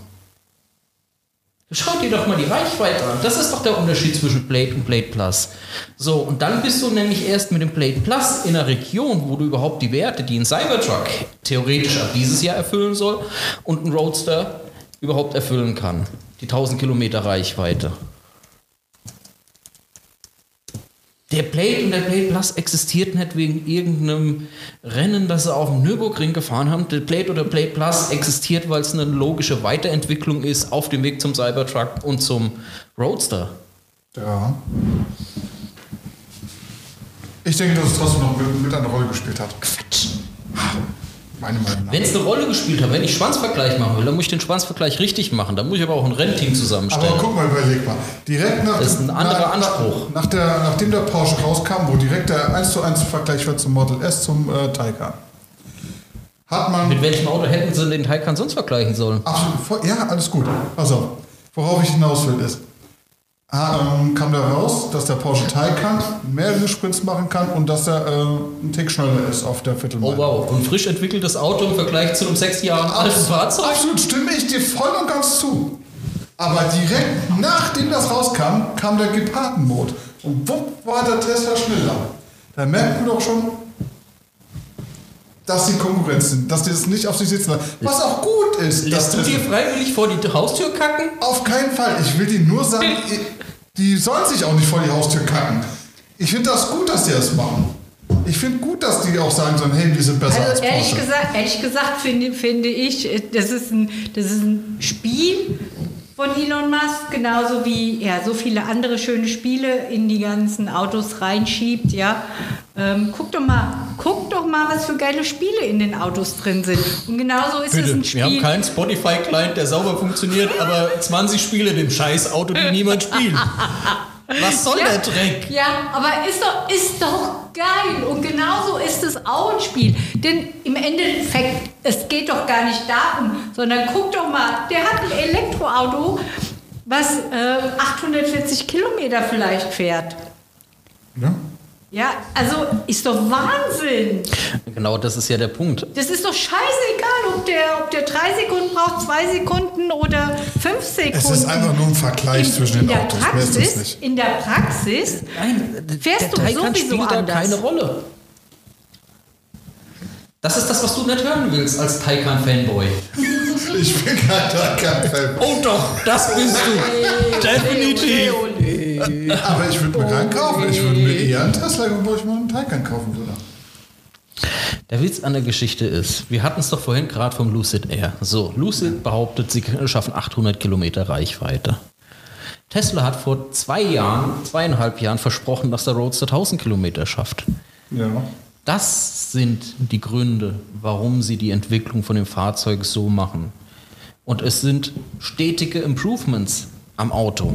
Schau dir doch mal die Reichweite an. Das ist doch der Unterschied zwischen Blade und Blade Plus. So, und dann bist du nämlich erst mit dem Blade Plus in einer Region, wo du überhaupt die Werte, die ein Cybertruck theoretisch ab dieses Jahr erfüllen soll und ein Roadster überhaupt erfüllen kann. Die 1000 Kilometer Reichweite. Der Blade und der Blade Plus existiert nicht wegen irgendeinem Rennen, das sie auf dem Nürburgring gefahren haben. Der Blade oder Blade Plus existiert, weil es eine logische Weiterentwicklung ist auf dem Weg zum Cybertruck und zum Roadster. Ja. Ich denke, dass es trotzdem noch mit, mit eine Rolle gespielt hat. Quatsch. Meine Meinung nach. Wenn es eine Rolle gespielt hat, wenn ich Schwanzvergleich machen will, dann muss ich den Schwanzvergleich richtig machen. Dann muss ich aber auch ein Rennteam zusammenstellen. Aber guck mal, überleg mal. Direkt nach Das ist ein anderer nach, Anspruch. Nach, der, nachdem der Porsche rauskam, wo direkt der 1 zu 1 Vergleich war zum Model S zum äh, Taycan, hat man. Mit welchem Auto hätten sie den Taycan sonst vergleichen sollen? Absolut, ja, alles gut. Pass auf. Worauf ich hinaus will ist, kam da raus, dass der Porsche Taycan mehrere Sprints machen kann und dass er äh, ein Tick schneller ist auf der Viertelmeile. Oh wow, ein frisch entwickeltes Auto im Vergleich zu einem sechs Jahre alten Fahrzeug? Absolut, stimme ich dir voll und ganz zu. Aber direkt nachdem das rauskam, kam der Geparden-Mode. Und wupp war der Tesla schneller. Da merkt man doch schon, dass die Konkurrenz sind, dass die das nicht auf sich sitzen lassen. Was auch gut ist. Lässt du dass dir freiwillig vor die Haustür kacken? auf keinen Fall. Ich will die nur sagen, die sollen sich auch nicht vor die Haustür kacken. Ich finde das gut, dass die das machen. Ich finde gut, dass die auch sagen sollen, hey, wir sind besser als Also ehrlich Porsche. gesagt, ehrlich gesagt finde, finde ich, das ist, ein, das ist ein Spiel von Elon Musk, genauso wie er so viele andere schöne Spiele in die ganzen Autos reinschiebt. Ja. Ähm, guck doch mal, guck doch mal, was für geile Spiele in den Autos drin sind. Und genauso ist es ein Spiel. wir haben keinen Spotify-Client, der sauber funktioniert, aber 20 Spiele dem scheiß Auto, die niemand spielt. Was soll der Dreck? Ja, aber ist doch, ist doch geil. Und genauso ist es auch ein Spiel. Denn im Endeffekt, es geht doch gar nicht darum, sondern guck doch mal, der hat ein Elektroauto, was äh, 840 Kilometer vielleicht fährt. Ja? Ja, also ist doch Wahnsinn. Genau, das ist ja der Punkt. Das ist doch scheißegal, ob der, ob der drei Sekunden braucht, zwei Sekunden oder fünf Sekunden. Es ist einfach nur ein Vergleich in, zwischen in den der Autos. Praxis, nicht. In der Praxis Nein, Fährst der du sowieso spielt da anders. keine Rolle. Das ist das, was du nicht hören willst als Taycan-Fanboy. Ich bin kein Taycan-Fan. Oh doch, das bist du. Definitiv. Aber ich würde mir keinen kaufen. Ich würde mir eher einen Tesla, bevor ich mal einen Taycan kaufen würde. Der Witz an der Geschichte ist, wir hatten es doch vorhin gerade vom Lucid Air. So, Lucid behauptet, sie schaffen 800 Kilometer Reichweite. Tesla hat vor zwei Jahren, zweieinhalb Jahren versprochen, dass der Roadster 1000 Kilometer schafft. Ja. Das sind die Gründe, warum sie die Entwicklung von dem Fahrzeug so machen. Und es sind stetige Improvements am Auto.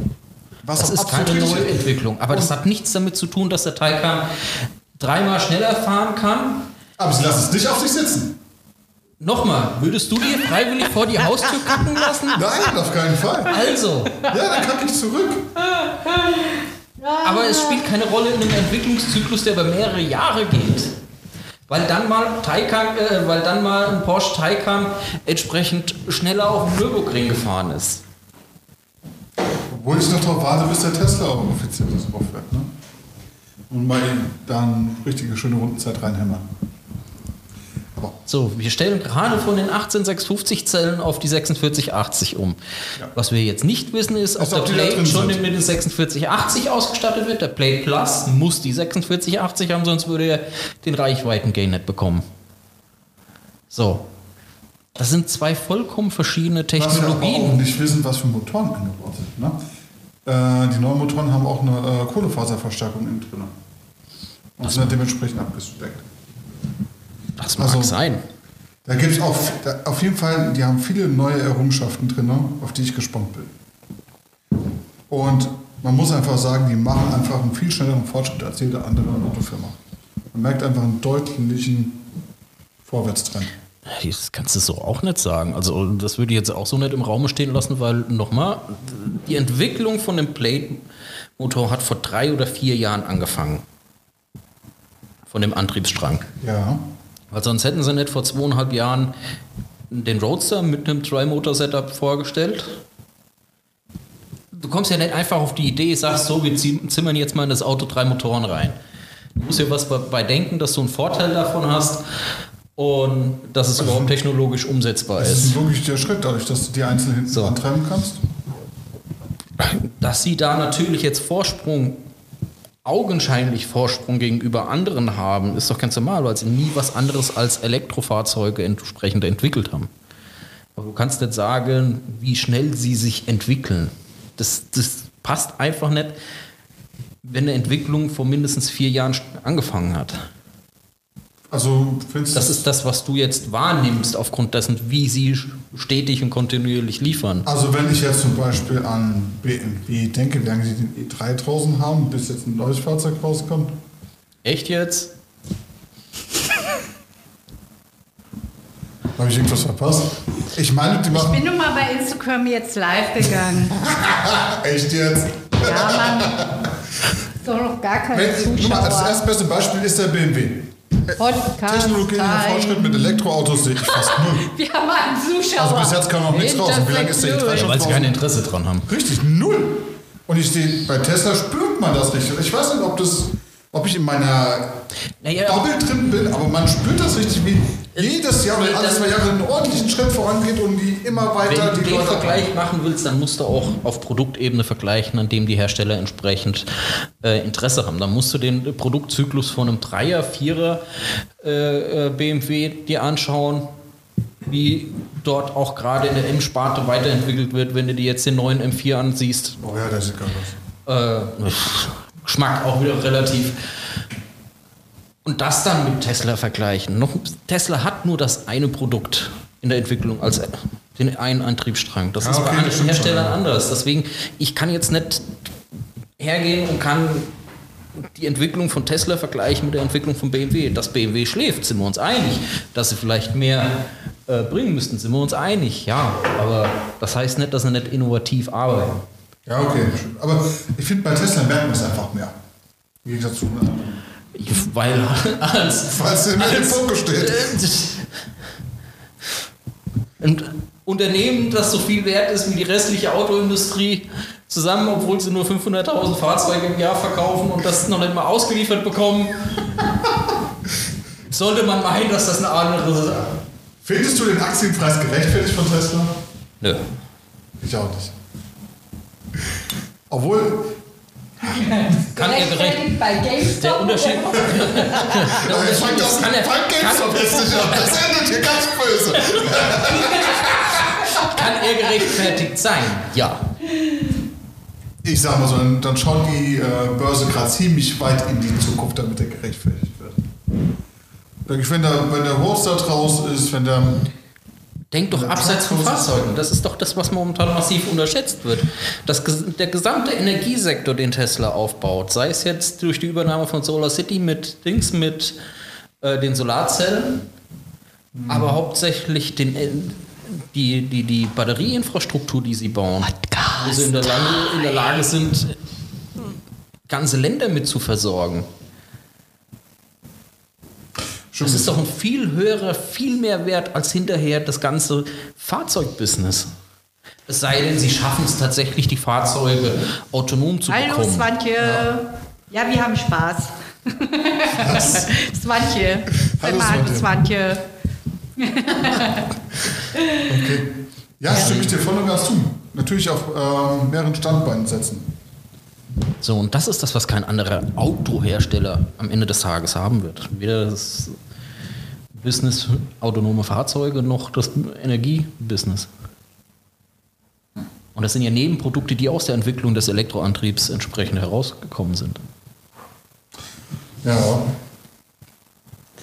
Was das ist keine neue Entwicklung. Aber das hat nichts damit zu tun, dass der Taycan dreimal schneller fahren kann. Aber sie lassen es nicht auf sich sitzen. Nochmal, würdest du dir freiwillig vor die Haustür kacken lassen? Nein, auf keinen Fall. Also, Ja, dann kacke ich zurück. aber es spielt keine Rolle in einem Entwicklungszyklus, der über mehrere Jahre geht. Weil dann mal Taycan, äh, weil dann mal ein Porsche Taycan entsprechend schneller auf dem Nürburgring gefahren ist. Obwohl ich noch drauf warte, bis der Tesla auch offiziell das aufhört. Ne? Und mal dann richtige schöne Rundenzeit reinhämmern. Aber So, wir stellen gerade von den 18650 Zellen auf die 4680 um. Ja. Was wir jetzt nicht wissen, ist, ob der Plate schon sind. mit den 4680 ausgestattet wird. Der Plate Plus muss die 4680 haben, sonst würde er den Reichweiten-Gain nicht bekommen. So. Das sind zwei vollkommen verschiedene was wir aber auch Technologien. nicht wissen, was für Motoren eingebaut sind. Ne? Äh, die neuen Motoren haben auch eine äh, Kohlefaserverstärkung innen drin. Und sind dann dementsprechend abgespeckt. Das mag also- sein. Da gibt es auch da, auf jeden Fall, die haben viele neue Errungenschaften drin, ne, auf die ich gespannt bin. Und man muss einfach sagen, die machen einfach einen viel schnelleren Fortschritt als jede andere Autofirma. Man merkt einfach einen deutlichen Vorwärtstrend. Das kannst du so auch nicht sagen. Also das würde ich jetzt auch so nicht im Raum stehen lassen, weil nochmal, die Entwicklung von dem Plate-Motor hat vor drei oder vier Jahren angefangen. Von dem Antriebsstrang. Ja. Weil sonst hätten sie nicht vor zweieinhalb Jahren den Roadster mit einem Tri-Motor-Setup vorgestellt. du kommst ja nicht einfach auf die Idee, sagst so, wir zimmern jetzt mal in das Auto drei Motoren rein. Du musst ja was bei denken, dass du einen Vorteil davon hast und dass es überhaupt technologisch umsetzbar Das ist. ist wirklich der Schritt, dadurch, dass du die einzeln hinten So. antreiben kannst. Dass sie da natürlich jetzt Vorsprung, augenscheinlich Vorsprung gegenüber anderen haben, ist doch ganz normal, weil sie nie was anderes als Elektrofahrzeuge entsprechend entwickelt haben. Aber du kannst nicht sagen, wie schnell sie sich entwickeln. Das, das passt einfach nicht, wenn eine Entwicklung vor mindestens vier Jahren angefangen hat. Also findest Das ist das, was du jetzt wahrnimmst, aufgrund dessen, wie sie stetig und kontinuierlich liefern. also wenn ich jetzt zum Beispiel an BMW denke, werden sie den E3 draußen haben, bis jetzt ein neues Fahrzeug rauskommt. Echt jetzt? Habe ich irgendwas verpasst? Ich meine, die Ich machen. bin nun mal bei Instagram jetzt live gegangen. Echt jetzt? Ja, Mann. Ist doch noch gar keine Wenn, guck mal, das Zuschauer. erste beste Beispiel ist der BMW. Podcast Technologie, der Time. Fortschritt mit Elektroautos sehe ich fast null. Wir haben einen Zuschauer. Also bis jetzt kam noch nichts raus. Und wie lange ist der E3 schon Weil sie kein? Interesse dran haben. Richtig, null. Und ich sehe, bei Tesla spürt man das richtig. Ich weiß nicht, ob das, ob ich in meiner Naja, Bubble drin bin, aber man spürt das richtig, wie jedes Jahr oder alle zwei Jahre einen ordentlichen Schritt vorangeht und die immer weiter Wenn du die den Leute Vergleich machen willst, dann musst du auch auf Produktebene vergleichen, an dem die Hersteller entsprechend äh, Interesse haben. Dann musst du den Produktzyklus von einem Dreier, Vierer äh, äh, BMW dir anschauen, wie dort auch gerade in der M-Sparte weiterentwickelt wird. Wenn du dir jetzt den neuen M4 ansiehst, Oh ja, das sieht geil aus. äh, Geschmack auch wieder relativ. Und das dann mit Tesla vergleichen. Noch, Tesla hat nur das eine Produkt in der Entwicklung als den einen Antriebsstrang. Das Ja, ist okay, bei anderen stimmt schon, Herstellern ja. anders. Deswegen, ich kann jetzt nicht hergehen und kann die Entwicklung von Tesla vergleichen mit der Entwicklung von BMW. Dass BMW schläft, sind wir uns einig. Dass sie vielleicht mehr äh, bringen müssten, sind wir uns einig. Ja, aber das heißt nicht, dass sie nicht innovativ arbeiten. Ja, okay. Aber ich finde, bei Tesla merkt man es einfach mehr. Im Gegensatz zu anderen. Weil als, Falls in im Fokus steht. ein Unternehmen, das so viel wert ist wie die restliche Autoindustrie, zusammen, obwohl sie nur 500.000 Fahrzeuge im Jahr verkaufen und das noch nicht mal ausgeliefert bekommen, sollte man meinen, dass das eine andere. Findest du den Aktienpreis gerechtfertigt von Tesla? Nö. Ich auch nicht. Obwohl, Kann er gerecht. Bei GameStop. Der Unterschied. Der Unterschied das ist, kann er, fang GameStop kann, nicht. Das endet hier ganz böse. kann er gerechtfertigt sein? Ja. Ich sag mal so, dann, dann schaut die äh, Börse gerade ziemlich weit in die Zukunft, damit er gerechtfertigt wird. Denke ich, Wenn der, wenn der Roadster draus ist, wenn der. Denk doch abseits von Fahrzeugen. Das ist doch das, was momentan massiv unterschätzt wird. Das, ges- der gesamte Energiesektor, den Tesla aufbaut, sei es jetzt durch die Übernahme von Solar City mit Dings, mit äh, den Solarzellen, aber hauptsächlich den, äh, die, die, die Batterieinfrastruktur, die sie bauen, wo sie in der, Lage, in der Lage sind, ganze Länder mit zu versorgen. Das ist doch ein viel höherer, viel mehr wert als hinterher das ganze Fahrzeugbusiness. Es sei denn, sie schaffen es tatsächlich, die Fahrzeuge autonom zu Hallo bekommen. Swantje. Ja. wir haben Spaß. Swantje. Sei Hallo, Hallo Swantje. Okay. Ja, stimme ich dir voll und ganz zu. Natürlich auf ähm, mehreren Standbeinen setzen. So, und das ist das, was kein anderer Autohersteller am Ende des Tages haben wird. Weder das Business autonome Fahrzeuge noch das Energiebusiness. Und das sind ja Nebenprodukte, die aus der Entwicklung des Elektroantriebs entsprechend herausgekommen sind. Ja.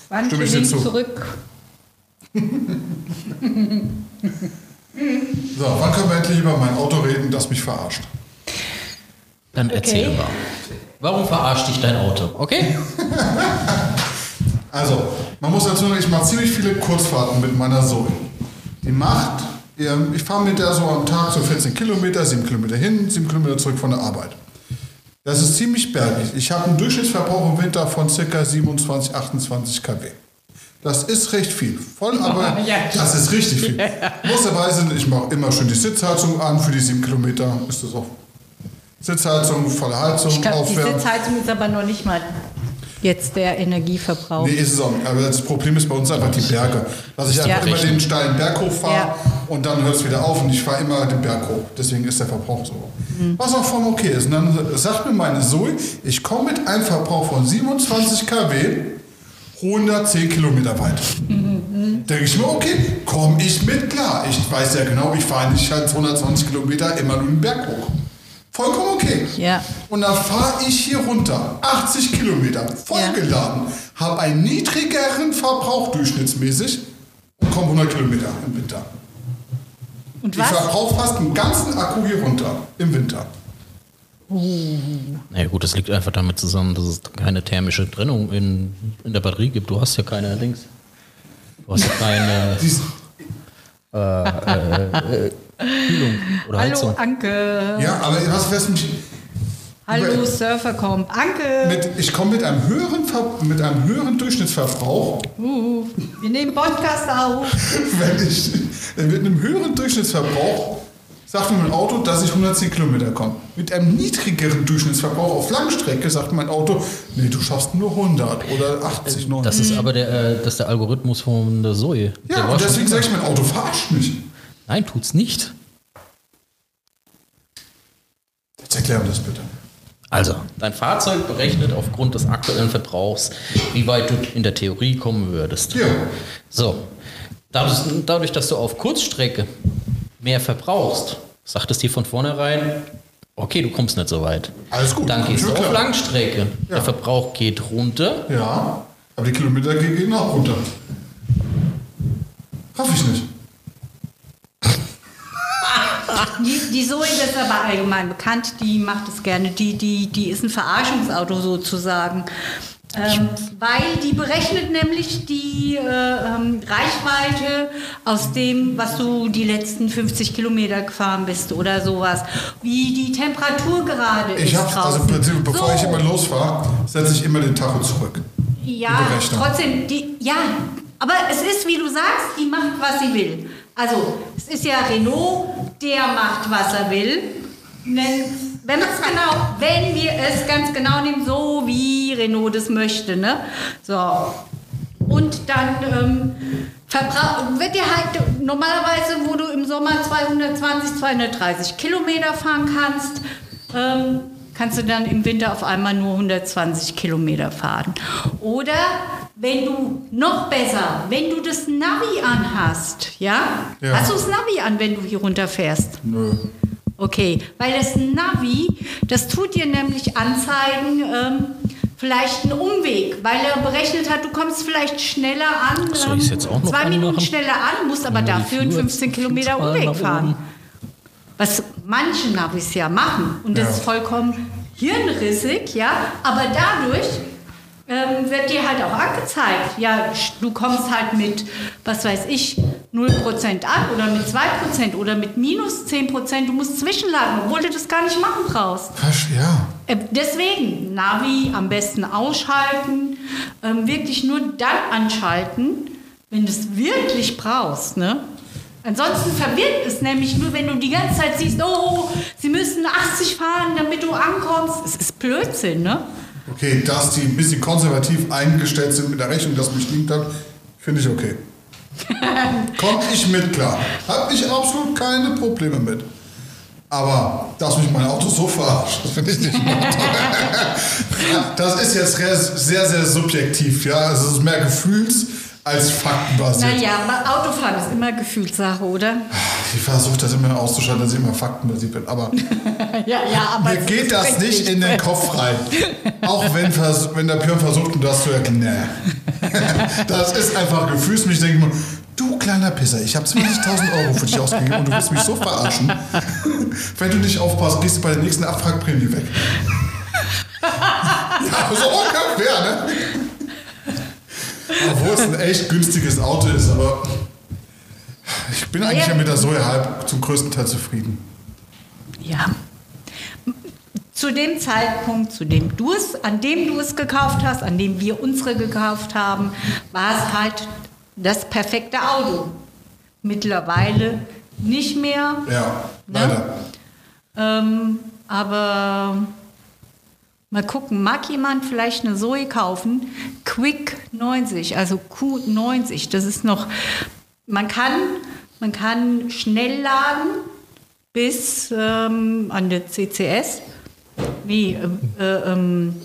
Swantje, Stimme ich dir zu. zurück. So, wann können wir endlich über mein Auto reden, das mich verarscht? Dann erzähl Okay. mal. Warum verarscht dich dein Auto? Okay? Also, man muss dazu sagen, ich mache ziemlich viele Kurzfahrten mit meiner Zoe. Die macht, ich fahre mit der so am Tag so 14 Kilometer, 7 Kilometer hin, 7 Kilometer zurück von der Arbeit. Das ist ziemlich bergig. Ich habe einen Durchschnittsverbrauch im Winter von ca. 27, 28 kW. Das ist recht viel. Voll, aber Ja. das ist richtig viel. Großerweise, ich mache immer schön die Sitzheizung an. Für die 7 Kilometer ist das auch Sitzheizung, volle Heizung, Ich glaube, die. Sitzheizung ist aber noch nicht mal jetzt der Energieverbrauch. Nee, ist es auch nicht. Aber das Problem ist bei uns einfach die Berge. Dass ich einfach Ja. immer den steilen Berg hochfahre Ja. und dann hört es wieder auf und ich fahre immer den Berg hoch. Deswegen ist der Verbrauch so. Was auch voll okay ist. Und dann sagt mir meine Zoe, ich komme mit einem Verbrauch von 27 kW 110 Kilometer weit. Denke ich mir, okay, komme ich mit klar. Ich weiß ja genau, ich fahre nicht halt 120 Kilometer immer nur den Berg hoch. Vollkommen okay. Ja. Und dann fahre ich hier runter, 80 Kilometer, vollgeladen, habe einen niedrigeren Verbrauch durchschnittsmäßig und komme 100 Kilometer im Winter. Und Ich was? verbrauche fast einen ganzen Akku hier runter im Winter. Na ja, gut, das liegt einfach damit zusammen, dass es keine thermische Trennung in, in der Batterie gibt. Du hast ja keine Dings. Du hast ja keine Dies, Kühlung oder Hallo Heizung. Anke. ja, aber was wär's mich Hallo Surfercomp. Anke. mit, ich komme mit einem höheren Ver, mit einem höheren Durchschnittsverbrauch, Uh, wir nehmen Podcast auf. wenn ich mit einem höheren Durchschnittsverbrauch sagt mir mein Auto, dass ich 110 Kilometer komme. Mit einem niedrigeren Durchschnittsverbrauch auf Langstrecke sagt mein Auto, nee, du schaffst nur 100 oder 80, 90. Das ist aber der, äh, das ist der Algorithmus von der Zoe. Der Ja, war und deswegen sage ich, mein Auto verarscht mich. Nein, tut's nicht. Jetzt erklär mir das bitte. Also, dein Fahrzeug berechnet aufgrund des aktuellen Verbrauchs, wie weit du in der Theorie kommen würdest. Ja. So, dadurch, dass du auf Kurzstrecke mehr verbrauchst, sagt es dir von vornherein, okay, du kommst nicht so weit. Alles gut, Dann gehst du auf klar. Langstrecke. Ja. Der Verbrauch geht runter. Ja, aber die Kilometer gehen gehen auch runter. Raff ich nicht. Die, die Zoe das ist aber allgemein bekannt, die macht es gerne. Die, die, die ist ein Verarschungsauto sozusagen. Ähm, weil die berechnet nämlich die äh, ähm, Reichweite aus dem, was du die letzten 50 Kilometer gefahren bist oder sowas. Wie die Temperatur gerade Ich ist habe, draußen. also im Prinzip, bevor So. ich immer losfahre, setze ich immer den Tacho zurück. Ja, Die trotzdem, die, ja, aber es ist, wie du sagst, die macht, was sie will. Also, es ist ja Renault, der macht, was er will. Wenn, wenn, genau, wenn wir es ganz genau nehmen, so wie Renault das möchte. Ne? So. Und dann ähm, wird dir halt normalerweise, wo du im Sommer 220, 230 Kilometer fahren kannst, ähm, kannst du dann im Winter auf einmal nur 120 Kilometer fahren. Oder wenn du noch besser, wenn du das Navi anhast, ja? Ja. Hast du das Navi an, wenn du hier runterfährst? Nö. Okay, weil das Navi, das tut dir nämlich anzeigen, ähm, vielleicht einen Umweg, weil er berechnet hat, du kommst vielleicht schneller an, ähm, zwei Minuten anmachen? schneller an, musst aber dafür einen Flur 15 jetzt Kilometer Umweg fahren. oben- Was manche Navis ja machen und das Ja. ist vollkommen hirnrissig, ja, aber dadurch ähm, wird dir halt auch angezeigt, ja, du kommst halt mit, was weiß ich, 0% an oder mit 2% oder mit minus 10%, du musst zwischenladen, obwohl du das gar nicht machen brauchst. Was? Ja. Äh, Deswegen, Navi am besten ausschalten, ähm, wirklich nur dann anschalten, wenn du es wirklich brauchst. Ne? Ansonsten verwirrt es nämlich nur, wenn du die ganze Zeit siehst, oh, sie müssen 80 fahren, damit du ankommst. Es ist Blödsinn, ne? Okay, dass die ein bisschen konservativ eingestellt sind mit der Rechnung, dass mich liegt hat, finde ich okay. Komme ich mit klar. Habe ich absolut keine Probleme mit. Aber dass mich mein Auto so verarscht, das finde ich nicht mehr. Das ist jetzt sehr, sehr, sehr subjektiv. Ja? Also es ist mehr Gefühls- als faktenbasiert. Naja, aber Autofahren ist immer Gefühlssache, oder? Ich versuche das immer auszuschalten, dass ich immer faktenbasiert bin. Aber Ja, ja, aber. mir geht das nicht in den Kopf rein. Auch wenn, wenn der Björn versucht, mir das zu erklären. Nee. Das ist einfach gefühlsmäßig. Ich denke mir, du kleiner Pisser, ich habe 20.000 Euro für dich ausgegeben und du willst mich so verarschen. Wenn du nicht aufpasst, gehst du bei der nächsten Abwrackprämie weg. Ja, so ungefähr, ne? Obwohl es ein echt günstiges Auto ist, aber ich bin eigentlich ja mit der Zoe halb zum größten Teil zufrieden. Ja. Zu dem Zeitpunkt, zu dem du es, an dem du es gekauft hast, an dem wir unsere gekauft haben, war es halt das perfekte Auto. Mittlerweile nicht mehr. Ja, Ne? leider. Ähm, aber mal gucken, mag jemand vielleicht eine Zoe kaufen? Quick 90, also Q90, das ist noch, man kann, man kann schnell laden bis ähm, an der CCS. Wie? Ähm, äh, ähm,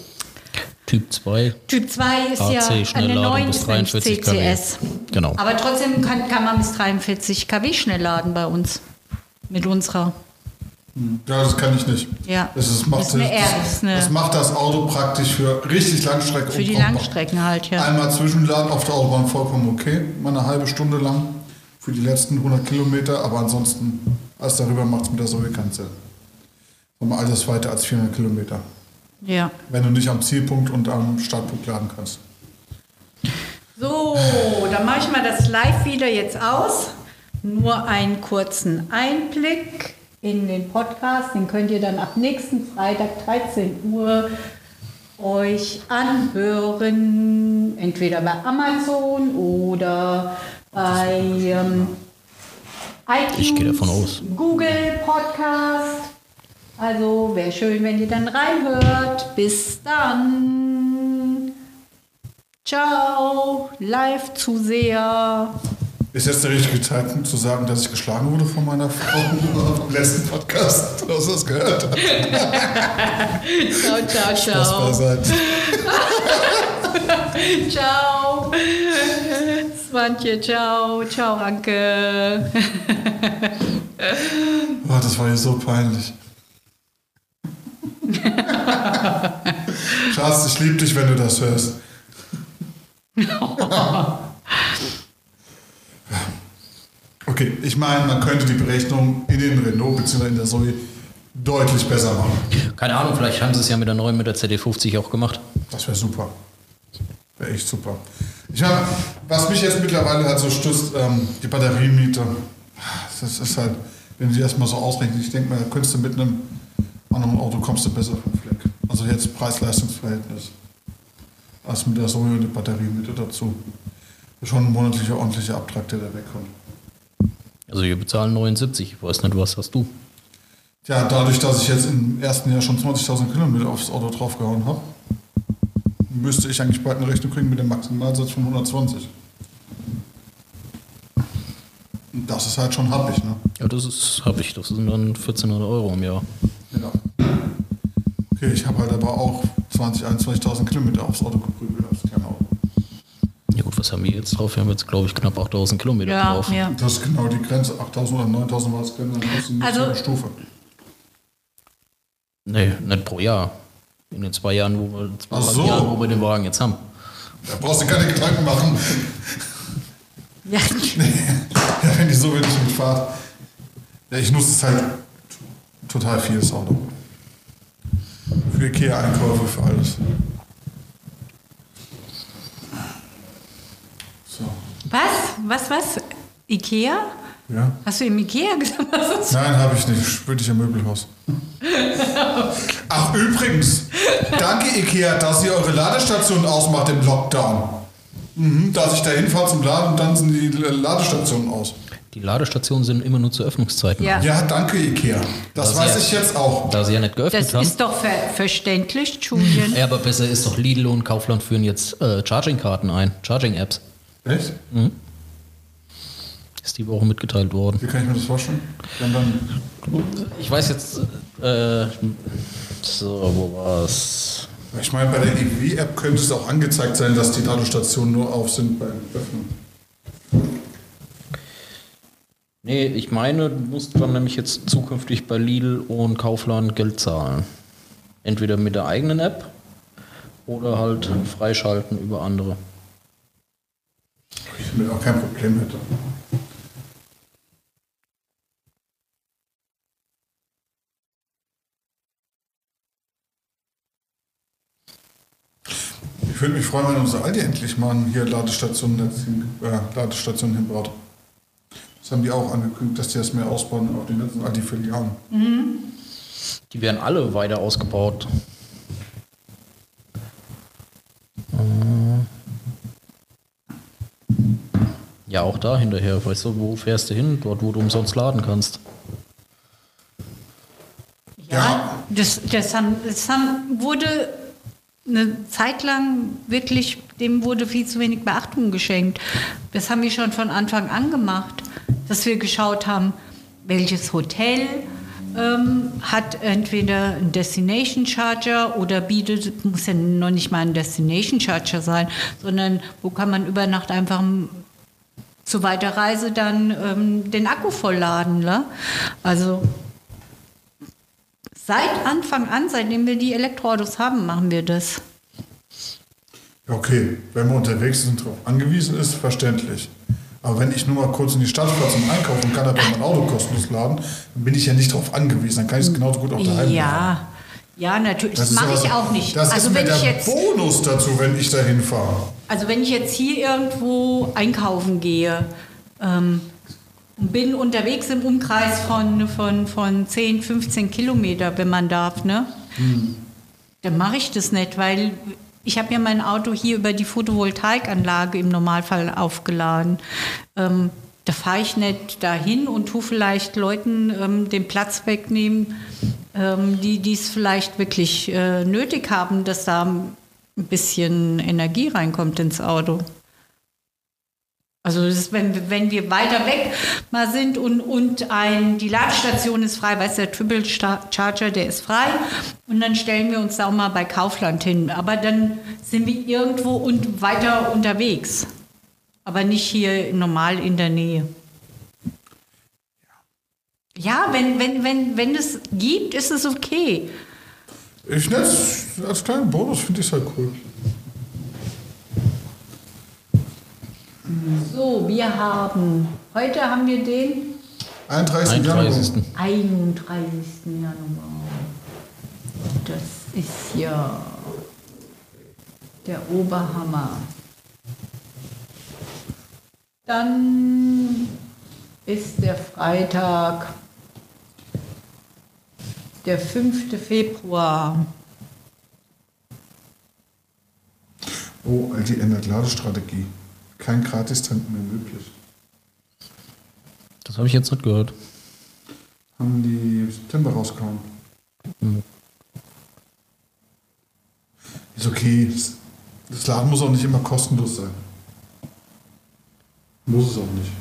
Typ 2. Typ 2 ist AC, ja Schnellladung neuen bis ist nämlich 43 kW. CCS. Genau. Aber trotzdem kann, kann man bis 43 kW schnell laden bei uns. Mit unserer. Ja, das kann ich nicht. Ja. Das, ist, macht, Das ist das eine- das macht das Auto praktisch für richtig Langstrecke. Für die. Langstrecken halt, ja. Einmal Zwischenladen auf der Autobahn vollkommen okay, mal eine halbe Stunde lang für die letzten 100 Kilometer, aber ansonsten, alles darüber macht es mit der Zoe keinen Sinn. Um alles weiter als 400 Kilometer. Ja. Wenn du nicht am Zielpunkt und am Startpunkt laden kannst. So, dann mache ich mal das Live wieder jetzt aus. Nur einen kurzen Einblick in den Podcast. Den könnt ihr dann ab nächsten Freitag 13 Uhr euch anhören. Entweder bei Amazon oder bei ähm, iTunes, Ich gehe davon aus. Google Podcast. Also wäre schön, wenn ihr dann reinhört. Bis dann. Ciao, Live-Zuseher. Ist jetzt der richtige Zeitpunkt zu sagen, dass ich geschlagen wurde von meiner Frau im letzten Podcast? Du hast das gehört. Ciao, ciao, Spaß ciao. beiseite. Ciao. Swantje, ciao. Ciao, Anke. Oh, das war hier so peinlich. Schatz, ich liebe dich, wenn du das hörst. Okay, ich meine, man könnte die Berechnung in den Renault bzw. in der Zoe deutlich besser machen. Keine Ahnung, vielleicht haben sie es ja mit der neuen, mit der CD50 auch gemacht. Das wäre super. Wäre echt super. Ich meine, was mich jetzt mittlerweile halt so stützt, ähm, die Batteriemiete. Das ist halt, wenn die erstmal so ausrechnen, ich denke mal, da könntest du mit einem anderen Auto kommst du besser vom Fleck. Also jetzt Preis-Leistungs-Verhältnis. Als mit der Zoe und der Batteriemiete dazu. Schon ein monatlicher ordentlicher Abtrag, der da wegkommt. Also wir bezahlen 79. Ich weiß nicht, was hast du? Ja, dadurch, dass ich jetzt im ersten Jahr schon 20.000 Kilometer aufs Auto draufgehauen habe, müsste ich eigentlich bald eine Rechnung kriegen mit dem Maximalsatz von 120. Und das ist halt schon happig, ne? Ja, das ist, ich. Das sind dann 1400 Euro im Jahr. Ja. Okay, ich habe halt aber auch 20.000, 21.000 Kilometer aufs Auto geprügelt als Kernauto. Ja gut, was haben wir jetzt drauf? Wir haben jetzt, glaube ich, knapp 8000 Kilometer Ja, drauf. ja. Das ist genau die Grenze. 8.000 oder 9.000 war das Grenze, dann ist die Also- nächste Stufe. Nee, nicht pro Jahr. In den zwei Jahren, wo wir, zwei so. Jahren, wo wir den Wagen jetzt haben. Da brauchst du keine Gedanken machen. Ja. Ja, wenn die so wenig mitfahrt. Ja, ich nutze es halt total viel, das Auto. Für Ikea-Einkäufe, für alles. So, Was? Was, was? Ikea? ja. Hast du im Ikea gesagt? Was ist Nein, habe ich nicht. Spür dich im Möbelhaus. Ach, übrigens. Danke, Ikea, dass ihr eure Ladestation ausmacht im Lockdown. Mhm, dass ich da hinfahre zum Laden und dann sind die Ladestationen aus. Die Ladestationen sind immer nur zu Öffnungszeiten. Ja. Ja, danke, Ikea. Das Das weiß ja- ich jetzt auch. Da sie ja nicht geöffnet Das haben. ist doch ver verständlich, Julian. ja, aber besser ist doch Lidl und Kaufland führen jetzt äh, Charging-Karten ein. Charging-Apps. Echt? Ist die Woche mitgeteilt worden. Wie kann ich mir das vorstellen? Ich weiß jetzt, äh, so, wo war's? Ich meine, bei der EW-App könnte es auch angezeigt sein, dass die Ladestationen nur auf sind beim Öffnen. Nee, ich meine, du musst dann nämlich jetzt zukünftig bei Lidl und Kaufland Geld zahlen. Entweder mit der eigenen App oder halt freischalten über andere. Ich damit auch kein Problem hätte. Ich würde mich freuen, wenn unser Aldi endlich mal hier Ladestationen, äh, Ladestationen hinbaut. Das haben die auch angekündigt, dass die das mehr ausbauen auf den ganzen Aldi-Filialen. Die werden alle weiter ausgebaut. Äh. Ja, auch da hinterher. Weißt du, wo fährst du hin? Dort, wo du umsonst laden kannst. Ja, Das, das, haben, das haben, wurde eine Zeit lang wirklich, dem wurde viel zu wenig Beachtung geschenkt. Das haben wir schon von Anfang an gemacht, dass wir geschaut haben, welches Hotel ähm, hat entweder einen Destination Charger oder bietet, muss ja noch nicht mal ein Destination Charger sein, sondern wo kann man über Nacht einfach zur Weiterreise dann ähm, den Akku vollladen. Ne? Also seit Anfang an, seitdem wir die Elektroautos haben, machen wir das. Okay, wenn man unterwegs sind, darauf angewiesen ist, verständlich. Aber wenn ich nur mal kurz in die Stadt fahre zum Einkaufen und kann aber mein Auto kostenlos laden, dann bin ich ja nicht darauf angewiesen. Dann kann ich es genauso gut auch daheim machen. Ja, ja, natürlich. Das, ist mache ich auch nicht. Das also ist wenn ich jetzt, Bonus dazu, wenn ich dahin fahre. also wenn ich jetzt hier irgendwo einkaufen gehe ähm, und bin unterwegs im Umkreis von, von, von 10, 15 Kilometer, wenn man darf, ne? Dann mache ich das nicht, weil ich habe ja mein Auto hier über die Photovoltaikanlage im Normalfall aufgeladen. Ähm, da fahre ich nicht dahin und tue vielleicht Leuten ähm, den Platz wegnehmen, ähm, die es vielleicht wirklich äh, nötig haben, dass da ein bisschen Energie reinkommt ins Auto. Also ist, wenn, wenn wir weiter weg mal sind und, und ein, die Ladestation ist frei, weißt du, der Triple Charger, der ist frei und dann stellen wir uns da auch mal bei Kaufland hin. Aber dann sind wir irgendwo und weiter unterwegs. Aber nicht hier normal in der Nähe. Ja, wenn, wenn, wenn, wenn es gibt, ist es okay. Ich nenne es als kleinen Bonus, finde ich es halt cool. So, wir haben, heute haben wir den 31. Januar. 31. 31. Januar. Das ist ja der Oberhammer. Dann ist der Freitag, der 5. Februar. Oh, Aldi ändert Ladestrategie. Kein Gratis-Tanken mehr möglich. Das habe ich jetzt nicht gehört. Haben die im September rausgehauen. Ist okay. Das- Laden muss auch nicht immer kostenlos sein. Muss es auch nicht.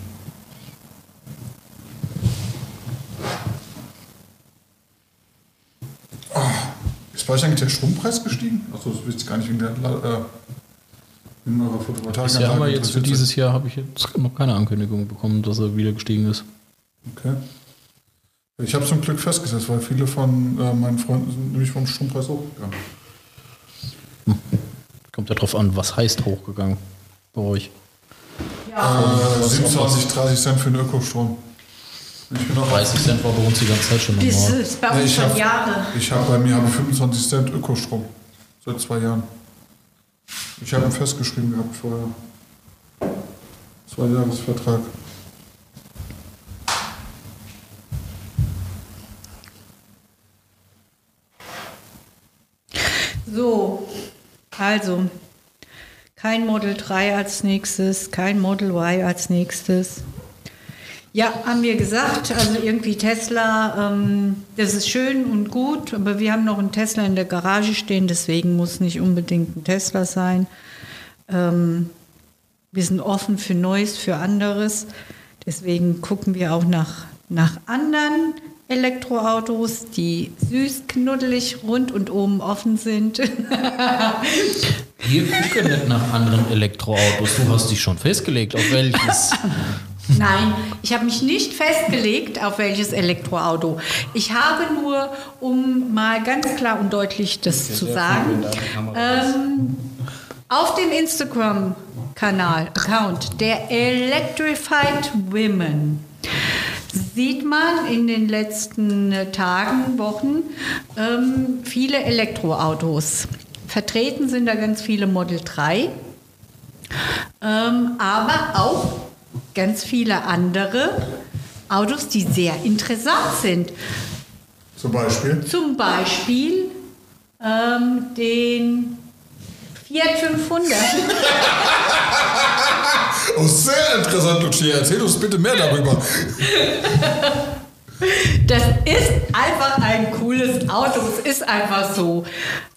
Ah, Ist bei euch eigentlich der Strompreis gestiegen? Achso, das wisst ihr gar nicht wegen der äh, wegen eurer Photovoltaik. Das Jahr aber jetzt für dieses Jahr habe ich jetzt noch keine Ankündigung bekommen, dass er wieder gestiegen ist. Okay. Ich habe zum Glück festgesetzt, weil viele von äh, meinen Freunden sind nämlich vom Strompreis hochgegangen. Kommt ja drauf an, was heißt hochgegangen bei euch. Äh, 27, 30 Cent für den Ökostrom. Ich bin auch 30 Cent war bei uns die ganze Zeit schon Das normal. ist bei Ja, uns ich schon hab- Jahre. Ich habe bei mir habe ich 25 Cent Ökostrom. Seit zwei Jahren. Ich habe ihn festgeschrieben gehabt vorher. Zwei Jahresvertrag. So, also kein Model 3 als nächstes, kein Model Y als nächstes. Ja, haben wir gesagt, also irgendwie Tesla, ähm, das ist schön und gut, aber wir haben noch einen Tesla in der Garage stehen, deswegen muss nicht unbedingt ein Tesla sein. Ähm, wir sind offen für Neues, für anderes. Deswegen gucken wir auch nach, nach anderen Elektroautos, die süß, knuddelig, rund und oben offen sind. Wir gucken nicht nach anderen Elektroautos. Du hast dich schon festgelegt, auf welches. Nein, ich habe mich nicht festgelegt, auf welches Elektroauto. Ich habe nur, um mal ganz klar und deutlich das zu sagen, ähm, auf dem Instagram-Kanal, Account der Electrified Women sieht man in den letzten äh, Tagen, Wochen ähm, viele Elektroautos. Vertreten sind da ganz viele Model 3, ähm, aber auch ganz viele andere Autos, die sehr interessant sind. Zum Beispiel. Zum Beispiel ähm, den Fiat 500. Oh, sehr interessant, Lucia. Erzähl uns bitte mehr darüber. Das ist einfach ein cooles Auto. Es ist einfach so.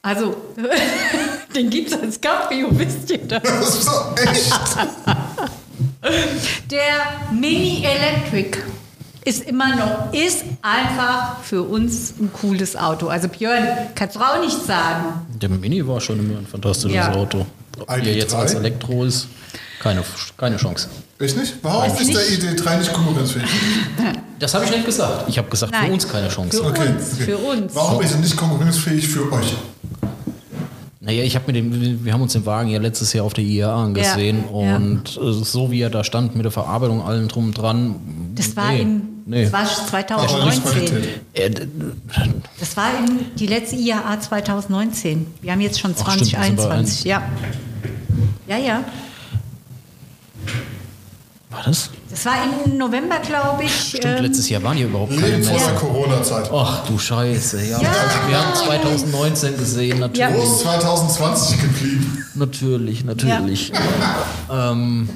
Also, den gibt es als Cabrio, wisst ihr das? Das ist doch echt. Der Mini Electric ist immer noch, ist einfach für uns ein cooles Auto. Also Björn, kannst du auch nicht sagen. Der Mini war schon immer ein fantastisches Ja. Auto. Ob ID3? der jetzt als Elektro ist, keine, keine Chance. Echt nicht? Warum Weiß ist der nicht. ID3 nicht konkurrenzfähig? Das habe ich nicht gesagt. Ich habe gesagt, Nein. für uns keine Chance. Für Okay. uns, okay. für uns. Warum ist er nicht konkurrenzfähig für euch? Naja, ich habe mit dem, wir haben uns den Wagen ja letztes Jahr auf der IAA angesehen Ja, und äh, so wie er da stand mit der Verarbeitung allen drum und dran. Das war, nee, im, nee. das war Aber nicht 2019. Qualität. Äh, d- Das war in die letzte IAA 2019. Wir haben jetzt schon Ach, stimmt, wir sind bei 2021. Ja. Ja, ja. War das? Das war im November, glaube ich. Stimmt, ähm, letztes Jahr waren hier überhaupt keine Nee, vor mehr. der Corona-Zeit. Ach du Scheiße, ja. Ja. Wir haben 2019 gesehen, natürlich. Ja. Wo ist 2020 geblieben? Natürlich, natürlich. ähm,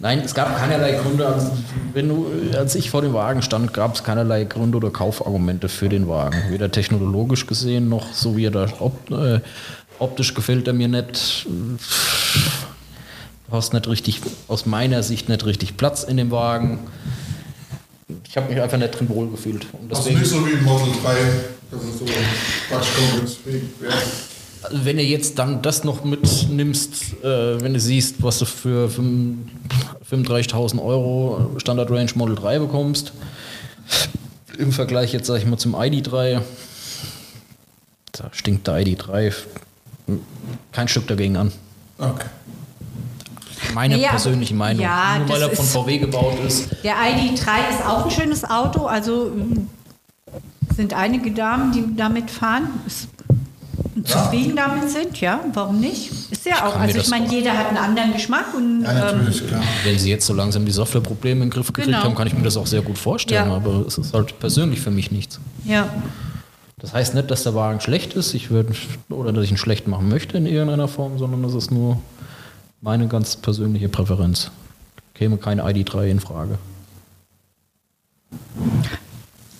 nein, es gab keinerlei Gründe. Also, wenn du, als ich vor dem Wagen stand, gab es keinerlei Gründe oder Kaufargumente für den Wagen. Weder technologisch gesehen noch so wie er da opt, äh, optisch gefällt er mir nicht. Du hast nicht richtig, aus meiner Sicht nicht richtig Platz in dem Wagen. Ich habe mich einfach nicht drin wohlgefühlt. Und Also deswegen, nicht so wie im Model 3, das ist so konkurrenzfähig wäre. Also wenn du jetzt dann das noch mitnimmst, äh, wenn du siehst, was du für fünf- 35.000 Euro Standard Range Model 3 bekommst, im Vergleich jetzt, sag ich mal, zum ID3, da stinkt der ID3 kein Stück dagegen an. Okay. Meine Ja, persönliche Meinung. ja, Nur weil er von VW gebaut ist. Der ID3 ist auch ein schönes Auto. Also ähm, sind einige Damen, die damit fahren, zufrieden damit sind. Ja, warum nicht? Ist ja auch. kann mir Also ich meine, auch- jeder hat einen anderen Geschmack. Und, Ja, ähm, natürlich, klar. Wenn sie jetzt so langsam die Softwareprobleme in den Griff gekriegt Genau. haben, kann ich mir das auch sehr gut vorstellen. Ja. Aber es ist halt persönlich für mich nichts. ja. Das heißt nicht, dass der Wagen schlecht ist, ich würde oder dass ich ihn schlecht machen möchte in irgendeiner Form, sondern das ist nur meine ganz persönliche Präferenz. Käme kein ID3 in Frage.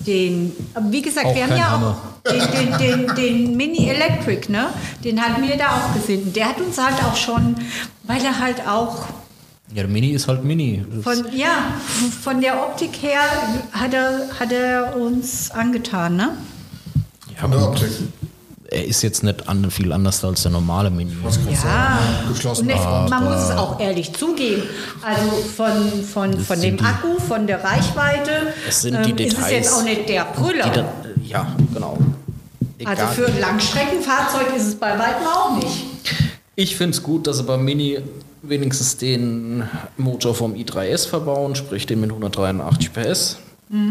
Den, wie gesagt, Auch wir haben ja Hammer. auch den, den, den, den Mini Electric, ne? Den hatten wir da auch gesehen. Der hat uns halt auch schon, weil er halt auch Ja, der Mini ist halt Mini. Von, ja, von der Optik her hat er, hat er uns angetan, ne? ja, Von der Optik. Er ist jetzt nicht an, viel anders als der normale du Ja? Geschlossen. aber- man muss es auch ehrlich zugeben. Also von, von, von dem die- Akku, von der Reichweite, Es sind die ähm, ist es Details, jetzt auch nicht der Brüller. Dann, ja, genau. also Egal. für ein Langstreckenfahrzeug ist es bei weitem auch nicht. Ich finde es gut, dass sie beim Mini wenigstens den Motor vom i3S verbauen, sprich den mit 183 PS.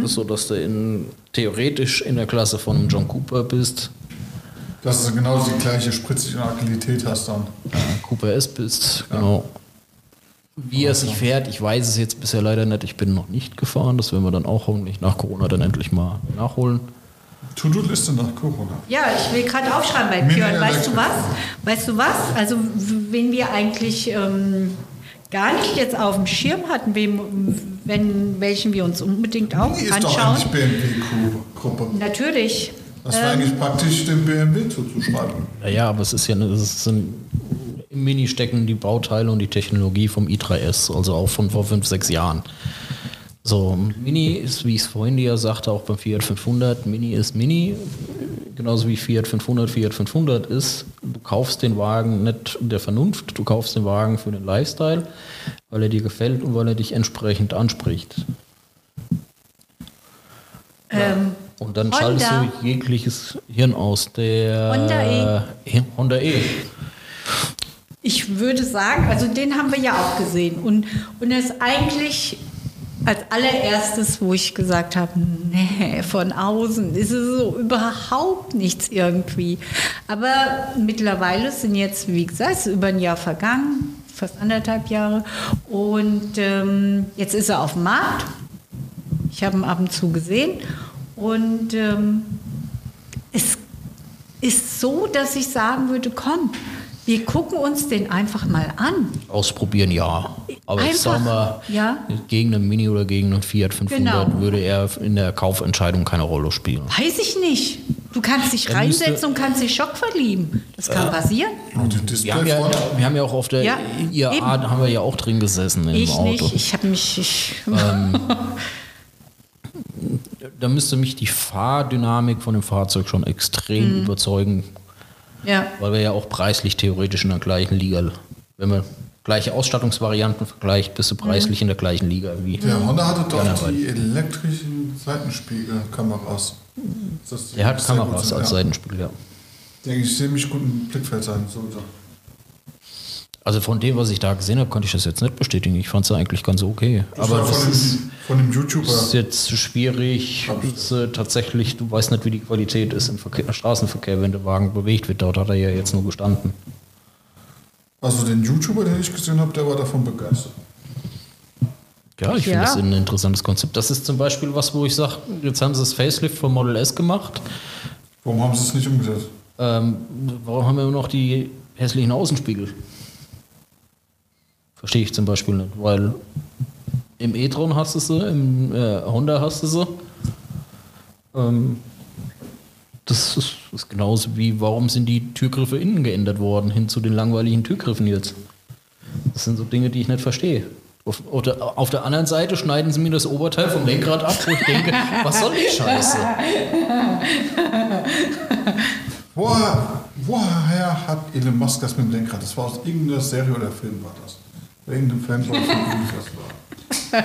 Das ist so, dass du in, theoretisch in der Klasse von einem John Cooper bist. Dass du genau die gleiche spritzige Agilität hast dann. Cooper S bist, genau. Wie er sich fährt, ich weiß es jetzt bisher leider nicht. Ich bin noch nicht gefahren. Das werden wir dann auch hoffentlich nach Corona dann endlich mal nachholen. To-Do-Liste nach Corona. Ja, ich will gerade aufschreiben bei Björn. Weißt du was? Weißt du was? Also, w- wenn wir eigentlich ähm, gar nicht jetzt auf dem Schirm hatten, wem, wenn, welchen wir uns unbedingt auch Die ist doch anschauen. eigentlich BMW-Gruppe. Natürlich. Das war eigentlich praktisch dem BMW zuzuschreiben. Ja, ja, aber es ist ja, es sind, im Mini stecken die Bauteile und die Technologie vom i3S, also auch von vor fünf, sechs Jahren. So, Mini ist, wie ich es vorhin dir sagte, auch beim Fiat 500, Mini ist Mini, genauso wie Fiat 500 Fiat 500 ist. Du kaufst den Wagen nicht der Vernunft, du kaufst den Wagen für den Lifestyle, weil er dir gefällt und weil er dich entsprechend anspricht. Ähm, Und dann Honda. schaltest du jegliches Hirn aus. Der Honda E. Honda E. Ich würde sagen, also den haben wir ja auch gesehen. Und, und er ist eigentlich als allererstes, wo ich gesagt habe, nee, von außen ist es so überhaupt nichts irgendwie. Aber mittlerweile sind jetzt, wie gesagt, über ein Jahr vergangen, fast anderthalb Jahre. Und ähm, jetzt ist er auf dem Markt. Ich habe ihn ab und zu gesehen. Und ähm, es ist so, dass ich sagen würde, komm, Wir gucken uns den einfach mal an. Ausprobieren ja. Aber ich Einfach, sag mal, ja. gegen einen Mini oder gegen einen Fiat 500 Genau. würde er in der Kaufentscheidung keine Rolle spielen. Weiß ich nicht. Du kannst dich Dann reinsetzen müsste- und kannst dich Schock verlieben. Das kann passieren. Und die Wir haben, ja, wir haben ja auch auf der Ja, da haben wir ja auch drin gesessen im Ich Auto. nicht. Ich habe mich. Ich, Da müsste mich die Fahrdynamik von dem Fahrzeug schon extrem Mhm. überzeugen, ja. weil wir ja auch preislich theoretisch in der gleichen Liga, wenn man gleiche Ausstattungsvarianten vergleicht, bist du preislich in der gleichen Liga wie. Der Honda hatte doch Ja, die elektrischen Seitenspiegelkameras. Der hat Kameras als ja. Seitenspiegel, ja. Denke ich, ziemlich gut im Blickfeld sein sollte. Also von dem, was ich da gesehen habe, konnte ich das jetzt nicht bestätigen. Ich fand es eigentlich ganz okay. Das Aber das von, ist, dem, von dem YouTuber. ist jetzt schwierig. Äh, tatsächlich, du weißt nicht, wie die Qualität ist im Verkehr, Straßenverkehr, wenn der Wagen bewegt wird. Dort hat er ja jetzt nur gestanden. Also den YouTuber, den ich gesehen habe, der war davon begeistert. Ja, ich finde Ja. das ein interessantes Konzept. Das ist zum Beispiel was, wo ich sage, jetzt haben sie das Facelift vom Model S gemacht. Warum haben sie es nicht umgesetzt? Ähm, warum haben wir immer noch die hässlichen Außenspiegel? Verstehe ich zum Beispiel nicht, weil im e-tron hast du sie, im äh, Honda hast du sie. Ähm, das ist, ist genauso wie, warum sind die Türgriffe innen geändert worden, hin zu den langweiligen Türgriffen jetzt? Das sind so Dinge, die ich nicht verstehe. Auf, auf, der, auf der anderen Seite schneiden sie mir das Oberteil vom Lenkrad ab, wo ich denke, was soll die Scheiße? Woher, woher hat Elon Musk das mit dem Lenkrad? Das war aus irgendeiner Serie oder Film war das. Irgendein Fanboy von ihm das war.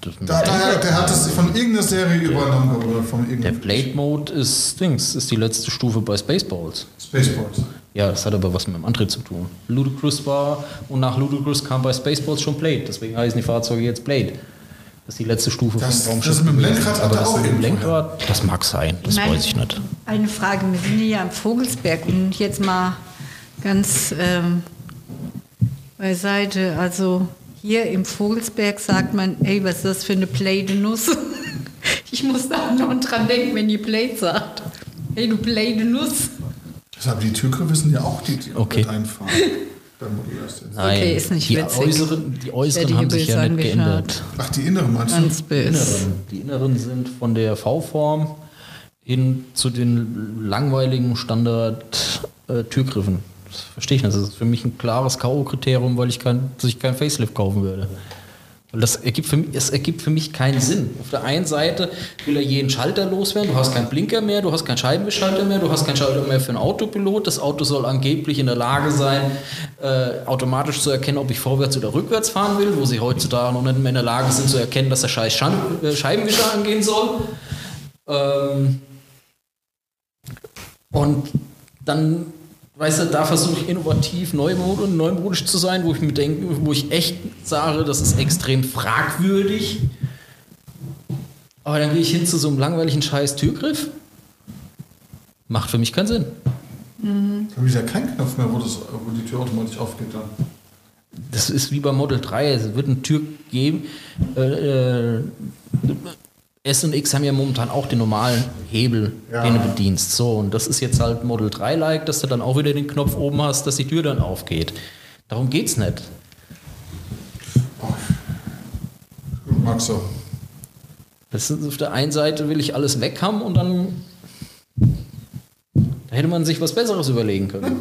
Das- Da, da, der hat das von irgendeiner Serie übernommen oder von Der irgendeinem Blade Mode ist Dings, ist die letzte Stufe bei Spaceballs. Spaceballs. Ja, das hat aber was mit dem Antritt zu tun. Ludicrous war und nach Ludicrous kam bei Spaceballs schon Blade. Deswegen heißen die Fahrzeuge jetzt Blade. Das ist die letzte Stufe Das- vom das mit dem gewesen. Lenkrad hat Aber er das auch mit dem irgendwo, Lenkrad, das mag sein, das Nein. weiß ich nicht. Eine Frage. Wir sind hier am Vogelsberg und jetzt mal ganz ähm, beiseite. Also hier im Vogelsberg sagt man, ey, was ist das für eine Nuss? Ich muss da noch dran denken, wenn ihr Blade sagt. Hey, du Nuss. Deshalb die Türgriffe sind ja auch die, die Okay. mit einfahren. Nein, Okay, ist nicht die witzig. äußeren, die äußeren werde haben sich ja nicht geändert. Ach, die inneren meinst du? Ganz Die böse. inneren, die inneren sind von der V-Form hin zu den langweiligen Standard-Türgriffen. Das verstehe ich nicht. Das ist für mich ein klares K.O.-Kriterium, weil ich kein, dass ich kein Facelift kaufen würde. Weil das ergibt für mich, es ergibt für mich keinen Sinn. Auf der einen Seite will er jeden Schalter loswerden, du hast keinen Blinker mehr, du hast keinen Scheibenwischschalter mehr, du hast keinen Schalter mehr für einen Autopilot. Das Auto soll angeblich in der Lage sein, äh, automatisch zu erkennen, ob ich vorwärts oder rückwärts fahren will, wo sie heutzutage noch nicht mehr in der Lage sind zu erkennen, dass der scheiß Schan äh, Scheibenwischer angehen soll. Ähm, und dann, weißt du, da versuche ich innovativ neumod und neumodisch zu sein, wo ich mir denke, wo ich echt sage, das ist extrem fragwürdig. Aber dann gehe ich hin zu so einem langweiligen scheiß Türgriff. Macht für mich keinen Sinn. Da habe ich ja keinen Knopf mehr, wo, das, wo die Tür automatisch aufgeht dann. Das ist wie beim Model 3. Es wird eine Tür geben. Äh, äh, S und X haben ja momentan auch den normalen Hebel, Ja. den du bedienst. So, und das ist jetzt halt Model 3-like, dass du dann auch wieder den Knopf oben hast, dass die Tür dann aufgeht. Darum geht's nicht. Mag so. Das ist, auf der einen Seite will ich alles weg haben und dann da hätte man sich was Besseres überlegen können.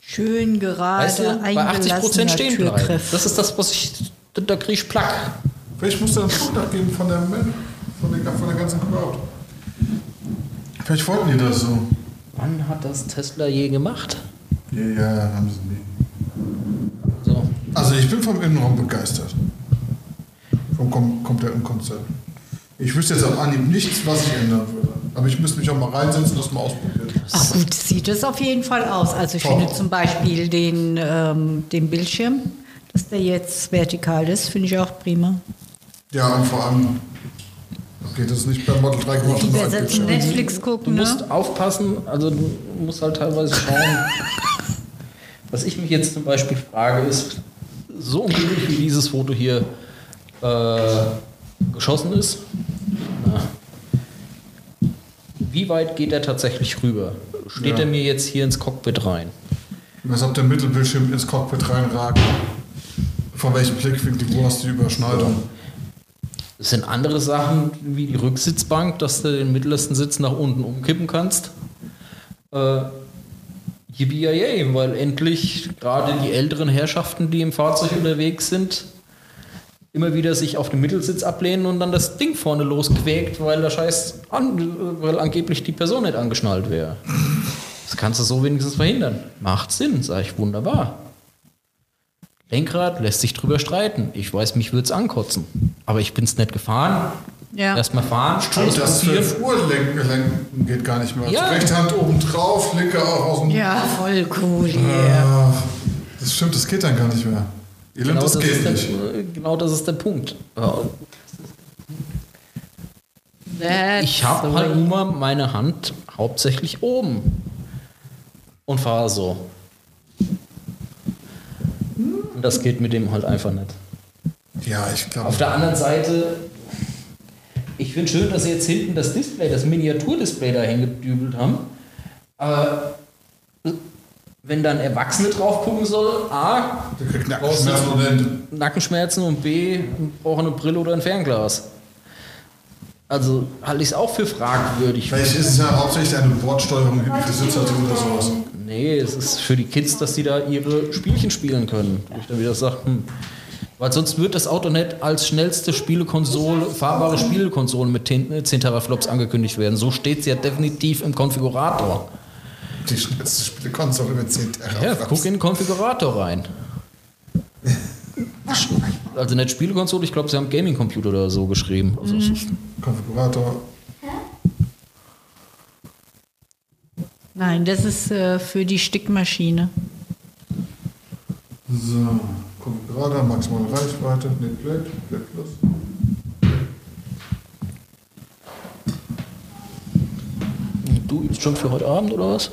Schön gerade Weißt du, bei 80 Prozent eingelassener stehen bleiben. Das ist das, was ich. Da, da kriege ich Plack. Vielleicht musst du einen Punkt abgeben von der, von der, von der ganzen Crowd. Vielleicht wollten die das so. Wann hat das Tesla je gemacht? Ja, ja, haben sie nie. So. Also ich bin vom Innenraum begeistert. Vom kom kompletten Konzept. Ich wüsste jetzt am Anhieb nichts, was ich ändern würde. Aber ich müsste mich auch mal reinsetzen und das mal ausprobieren. Ach gut, sieht es auf jeden Fall aus. Also ich Top. finde zum Beispiel den, ähm, den Bildschirm, dass der jetzt vertikal ist, finde ich auch prima. Ja, und vor allem geht das nicht beim Model 3 gemacht. Ein setzen. Netflix Du gucken, musst ne? aufpassen, also du musst halt teilweise schauen. Was ich mich jetzt zum Beispiel frage, ist, so unglücklich wie dieses Foto hier äh, geschossen ist, na, wie weit geht er tatsächlich rüber? Steht Ja. er mir jetzt hier ins Cockpit rein? Was ob der Mittelbildschirm ins Cockpit reinragt. Von welchem Blickwinkel, wo hast du die Überschneidung? Es sind andere Sachen wie die Rücksitzbank, dass du den mittlersten Sitz nach unten umkippen kannst. Äh, yippie weil endlich gerade die älteren Herrschaften, die im Fahrzeug unterwegs sind, immer wieder sich auf den Mittelsitz ablehnen und dann das Ding vorne losquäkt, weil der Scheiß an, weil angeblich die Person nicht angeschnallt wäre. Das kannst du so wenigstens verhindern. Macht Sinn, sage ich wunderbar. Lenkrad lässt sich drüber streiten. Ich weiß, mich würde es ankotzen. Aber ich bin es nicht gefahren. Ja. Erstmal fahren, Stimmt, das probieren. 12 Uhr lenken, lenken geht gar nicht mehr. Ja. Rechte Hand oben drauf, linke auch aus dem. Ja, voll cool hier. Ah, das stimmt, das geht dann gar nicht mehr. Elend, Genau das das, geht ist nicht. der, genau das ist der Punkt. Ja, That's Ich habe the halt immer meine Hand hauptsächlich oben und fahre so. Und das geht mit dem halt einfach nicht. Ja, ich glaube. Auf der anderen Seite, ich finde schön, dass sie jetzt hinten das Display, das Miniaturdisplay da hingedübelt haben. Aber wenn dann Erwachsene drauf gucken soll, A, Der kriegt Nackenschmerzen Ende. Nackenschmerzen und B, brauchen eine Brille oder ein Fernglas. Also halte ich es auch für fragwürdig. Vielleicht ist es ja hauptsächlich eine Bordsteuerung hinten für Sitzheizung oder sowas. Nee, es ist für die Kids, dass die da ihre Spielchen spielen können. Wo ich dann wieder sage, hm. Weil sonst wird das Auto nicht als schnellste Spielekonsole, fahrbare Spielekonsole mit 10, 10 Teraflops angekündigt werden. So steht es ja definitiv im Konfigurator. Die schnellste Spielekonsole mit 10 Ja, Teraflops. guck in den Konfigurator rein. Also nicht Spielekonsole, ich glaube, sie haben Gaming-Computer oder so geschrieben. Also ist- Konfigurator. Nein, das ist äh, für die Stickmaschine. So, Konfigurator, maximale Reichweite, nee, Play, Play Plus. Du übst schon für heute Abend oder was?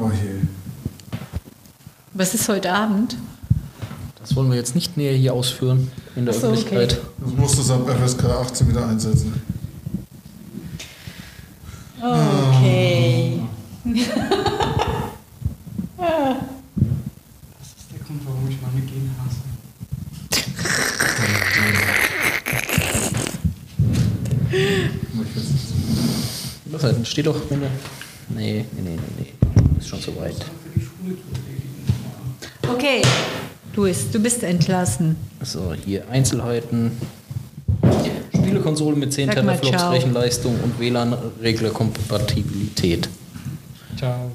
Oh je. Was ist heute Abend? Das wollen wir jetzt nicht näher hier ausführen in der so, Öffentlichkeit. Das musst du es ab FSK 18 wieder einsetzen. Okay. Das ist der Grund, warum ich meine Gene hasse. Was halt, steht doch, wenn der. Nee, nee, nee, nee, nee. Ist schon so weit. Okay. Louis, du bist entlassen. So, hier Einzelheiten. Spielekonsole mit 10 Sag mal Teraflops ciao. Rechenleistung und WLAN-Reglerkompatibilität. Ciao.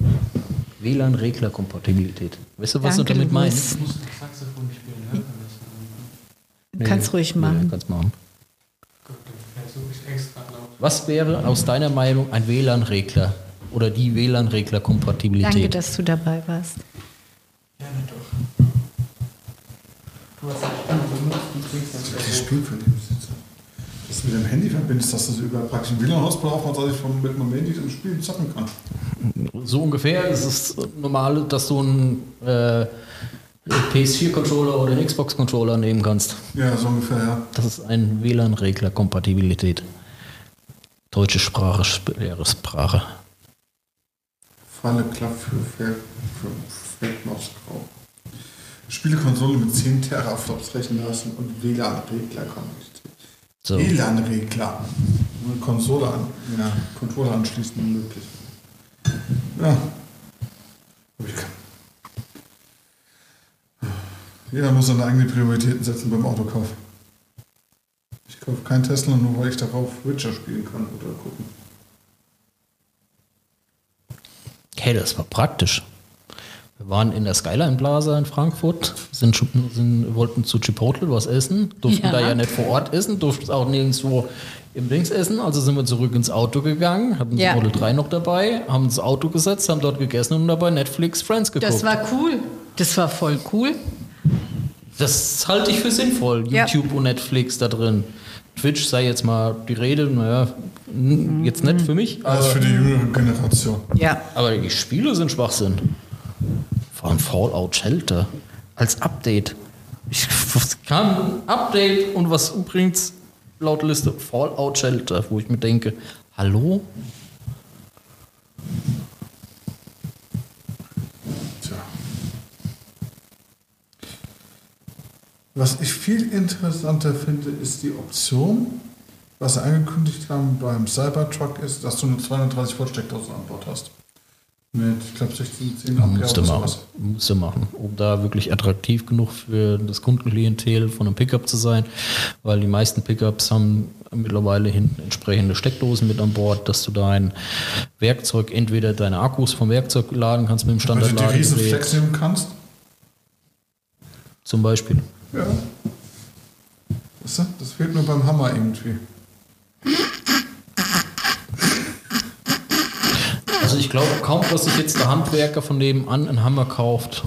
WLAN-Reglerkompatibilität. Weißt du, was Danke, du damit meinst? Ich muss noch Saxophon spielen, das? Du kannst ruhig Nee, machen. kannst machen. Was wäre aus deiner Meinung ein WLAN-Regler oder die Danke, WLAN-Reglerkompatibilität? dass du dabei warst. Gerne doch. Du hast die Stimme benutzt und kriegst Die Spiel für Besitzer. Das mit dem Handy verbindest, dass du so überall praktisch ein WLAN ausbrauchst, und dass ich vom, mit meinem Handy das Spiel zocken kann. So ungefähr ist es normal, dass du einen äh, PS4-Controller oder einen Xbox-Controller nehmen kannst. Ja, so ungefähr, ja. Das ist ein WLAN-Regler-Kompatibilität. Deutsche Sprache, schwere Sprache. Falle Klapp für, Fer- für Feldmausgrau. Spielekonsole mit 10 Teraflops Rechenleistung und WLAN-Regler kann ich. So. WLAN-Regler. Eine Konsole an, ja, Controller anschließen möglich. Ja. Aber ich kann. Jeder muss seine eigenen Prioritäten setzen beim Autokauf. Ich kaufe keinen Tesla, nur weil ich darauf Witcher spielen kann oder gucken. Hey, das war praktisch. Wir waren in der Skyline Plaza in Frankfurt, sind, sind, wollten zu Chipotle was essen, durften Ja. da ja nicht vor Ort essen, durften auch nirgendwo im Dings essen. Also sind wir zurück ins Auto gegangen, hatten Ja. das Model 3 noch dabei, haben ins Auto gesetzt, haben dort gegessen und dabei Netflix Friends geguckt. Das war cool. Das war voll cool. Das halte ich für sinnvoll, Ja. YouTube und Netflix da drin. Twitch sei jetzt mal die Rede, naja, jetzt nicht für mich, Das ist aber, für die jüngere Generation. Ja. aber die Spiele sind Schwachsinn. Vor allem Fallout Shelter als Update. Ich, kam ein Update und was übrigens laut Liste Fallout Shelter, wo ich mir denke, Hallo? Tja. Was ich viel interessanter finde, ist die Option, was sie angekündigt haben beim Cybertruck, ist, dass du eine 230 Volt Steckdose an Bord hast. Mit, ich glaube, 16, 10 Ampere Musste machen. Musste machen, um da wirklich attraktiv genug für das Kundenklientel von einem Pickup zu sein, weil die meisten Pickups haben mittlerweile hinten entsprechende Steckdosen mit an Bord, dass du dein Werkzeug, entweder deine Akkus vom Werkzeug laden kannst mit dem Wenn du die Standardladen Riesenflex nehmen kannst. zum Beispiel. Ja. Das fehlt nur beim Hammer irgendwie. Also ich glaube kaum, dass sich jetzt der Handwerker von nebenan einen Hammer kauft.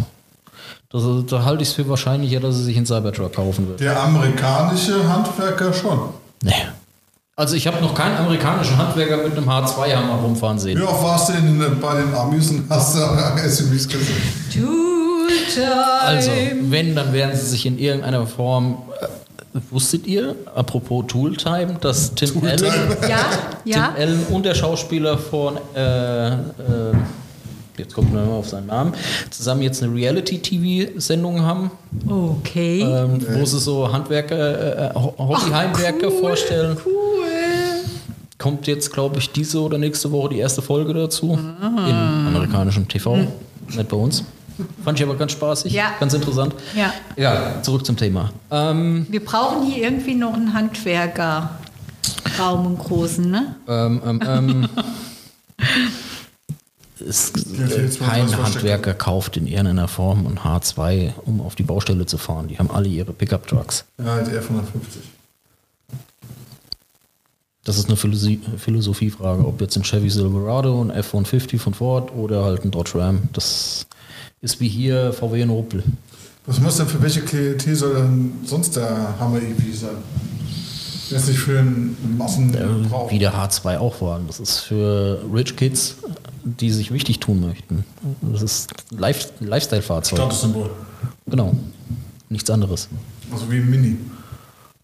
Das, da halte ich es für wahrscheinlicher, dass er sich einen Cybertruck kaufen wird. Der amerikanische Handwerker schon. Nee. Also ich habe noch keinen amerikanischen Handwerker mit einem H2-Hammer rumfahren sehen. Wie oft warst du in, bei den Amis und hast da SUVs gesehen? Also, wenn, dann werden sie sich in irgendeiner Form. Äh, wusstet ihr, apropos Tooltime, dass Tim Allen, ja, ja. Tim Allen und der Schauspieler von. Äh, äh, jetzt kommt man mal auf seinen Namen, zusammen jetzt eine Reality-TV-Sendung haben, Okay. ähm, wo sie so Handwerker, äh, Ho- Hobbyheimwerker cool. vorstellen. Cool. Kommt jetzt, glaube ich, diese oder nächste Woche die erste Folge dazu. Im amerikanischen TV, nicht bei uns. Fand ich aber ganz spaßig, Ja. ganz interessant. Ja. Ja, zurück zum Thema. Ähm, Wir brauchen hier irgendwie noch einen Handwerker. Raum und großen, ne? ähm, ähm, ähm, es, Ja, mal kein. Handwerker kauft in irgendeiner Form ein H2, um auf die Baustelle zu fahren. Die haben alle ihre Pickup-Trucks. Ja, die F-150. Das ist eine Philosophie- Philosophiefrage, ob jetzt ein Chevy Silverado, ein F-150 von Ford oder halt ein Dodge Ram. Das ist wie hier VW und Opel. Was muss denn für welche Klientel soll denn sonst der Hammer EV sein? Der ist nicht für einen Massenbrauch. Wie der H2 auch war. Das ist für Rich Kids, die sich wichtig tun möchten. Das ist ein Life- ein Lifestyle-Fahrzeug. Statussymbol. Genau. Nichts anderes. Also wie ein Mini.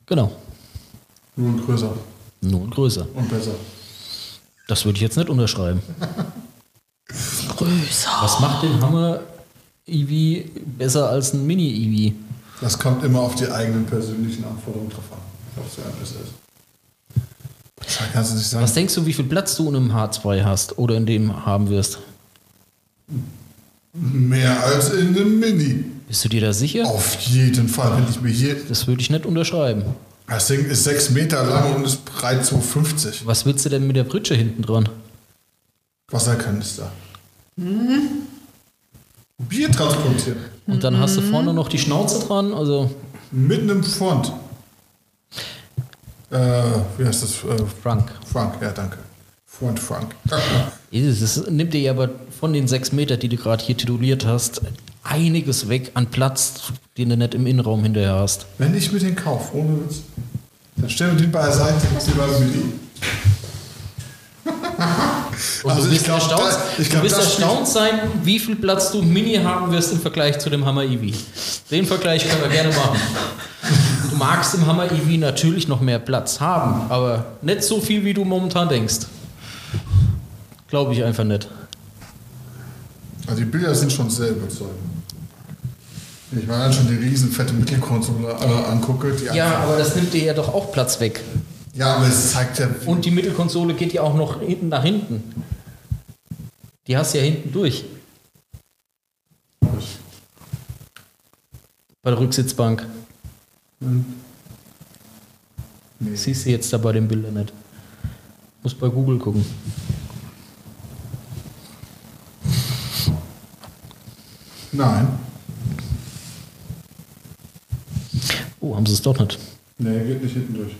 Genau. Nur größer Nur größer. und besser. Das würde ich jetzt nicht unterschreiben. Größer. Was macht den Hammer EV besser als ein Mini-EV? Das kommt immer auf die eigenen persönlichen Anforderungen drauf an. Ein besser ist. Da kannst du nicht sagen. Was denkst du, wie viel Platz du in einem H2 hast oder in dem haben wirst? Mehr als in einem Mini. Bist du dir da sicher? Auf jeden Fall, wenn ich mir hier. Das würde ich nicht unterschreiben. Das Ding ist 6 Meter lang und ist breit 2,50. Was willst du denn mit der Pritsche hinten dran? Wasserkanister. Bier transportieren. Und dann hast du vorne noch die Schnauze dran. Also Mitten im Front. Äh, wie heißt das? Äh, Frank. Frank, ja, danke. Front Frank. Das nimmt dir aber von den sechs Meter, die du gerade hier tituliert hast, einiges weg an Platz, den du nicht im Innenraum hinterher hast. Wenn ich mir den kaufe, ohne Witz, dann stellen wir den beiseite, sie beim Mini. Und Also du wirst, glaub, erstaunt, da- ich du glaub, wirst erstaunt sein, wie viel Platz du Mini haben wirst im Vergleich zu dem Hammer EV. Den Vergleich können wir gerne machen. Du magst im Hammer EV natürlich noch mehr Platz haben, aber nicht so viel, wie du momentan denkst. Glaube ich einfach nicht. Also die Bilder sind schon sehr überzeugend. Ich dann schon die riesen fette Mittelkonsole äh, angucke, Ja, aber das nimmt dir ja doch auch Platz weg. Ja, aber es zeigt ja, Und die Mittelkonsole geht ja auch noch hinten nach hinten. Die hast du ja hinten durch. Bei der Rücksitzbank. Nee. Siehst du jetzt da bei den Bildern nicht. Muss bei Google gucken. nein. Oh, haben sie es doch nicht. Nee, geht nicht hinten durch.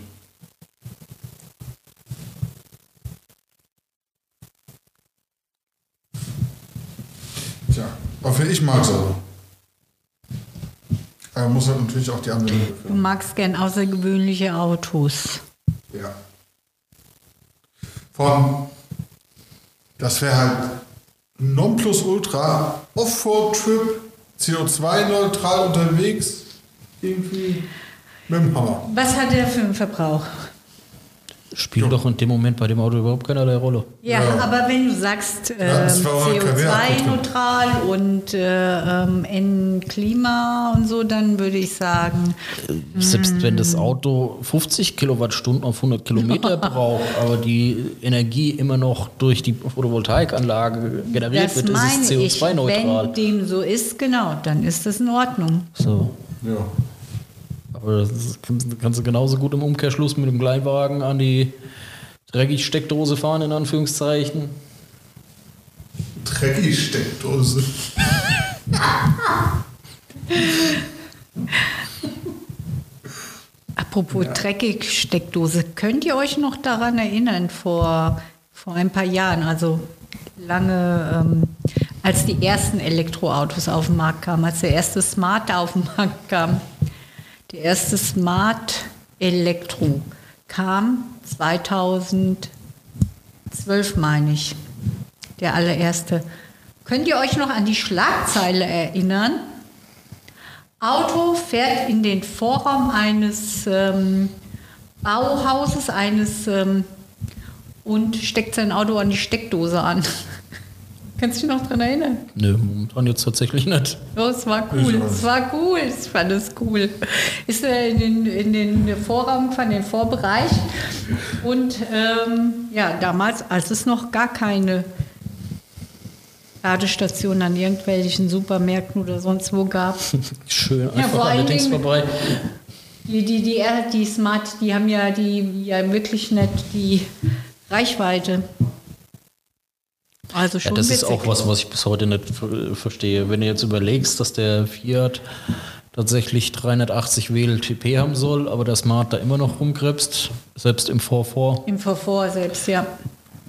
Aber ich mag es aber. Muss halt natürlich auch die Anwendung Du magst gern außergewöhnliche Autos. Ja. Von, das wäre halt Nonplusultra, Offroad-Trip, CO2-neutral unterwegs, irgendwie mit dem Hammer. Was hat der für einen Verbrauch? Spielt doch in dem Moment bei dem Auto überhaupt keinerlei Rolle. Ja, Ja. aber wenn du sagst Ja, ähm, das war aber kein Wert. CO2-neutral und äh, ähm, in Klima und so, dann würde ich sagen, Selbst wenn Mm. das Auto 50 Kilowattstunden auf 100 Kilometer braucht, aber die Energie immer noch durch die Photovoltaikanlage generiert das wird, ist meine es ich, CO2-neutral. wenn dem so ist, genau, dann ist das in Ordnung. So. Ja. Aber das kannst, du genauso gut im Umkehrschluss mit dem Kleinwagen an die dreckig Steckdose fahren, in Anführungszeichen. Dreckig Steckdose. Apropos dreckig Steckdose, könnt ihr euch noch daran erinnern, vor, vor ein paar Jahren, also lange, ähm, als die ersten Elektroautos auf den Markt kamen, als der erste Smart auf den Markt kam, der erste Smart Elektro kam 2012, meine ich, der allererste. Könnt ihr euch noch an die Schlagzeile erinnern? Auto fährt in den Vorraum eines ähm, Bauhauses eines ähm, und steckt sein Auto an die Steckdose an. Kannst du dich noch daran erinnern? Nö, momentan jetzt tatsächlich nicht. Oh, es war cool, es war cool, ich fand es cool. Ist er in den, in den Vorraum gefahren, in den Vorbereich. Und ähm, ja, damals, als es noch gar keine Ladestationen an irgendwelchen Supermärkten oder sonst wo gab. Schön Ja, einfach vor an allen den Dings Dingen- vorbei. Die, die, die, die Smart, die haben ja die ja wirklich nicht die Reichweite. Also Ja, schon das ist auch was, was ich bis heute nicht ver- verstehe. Wenn du jetzt überlegst, dass der Fiat tatsächlich 380 WLTP haben soll, aber der Smart da immer noch rumkrebst, selbst im Vorvor. Im Vervor selbst, ja.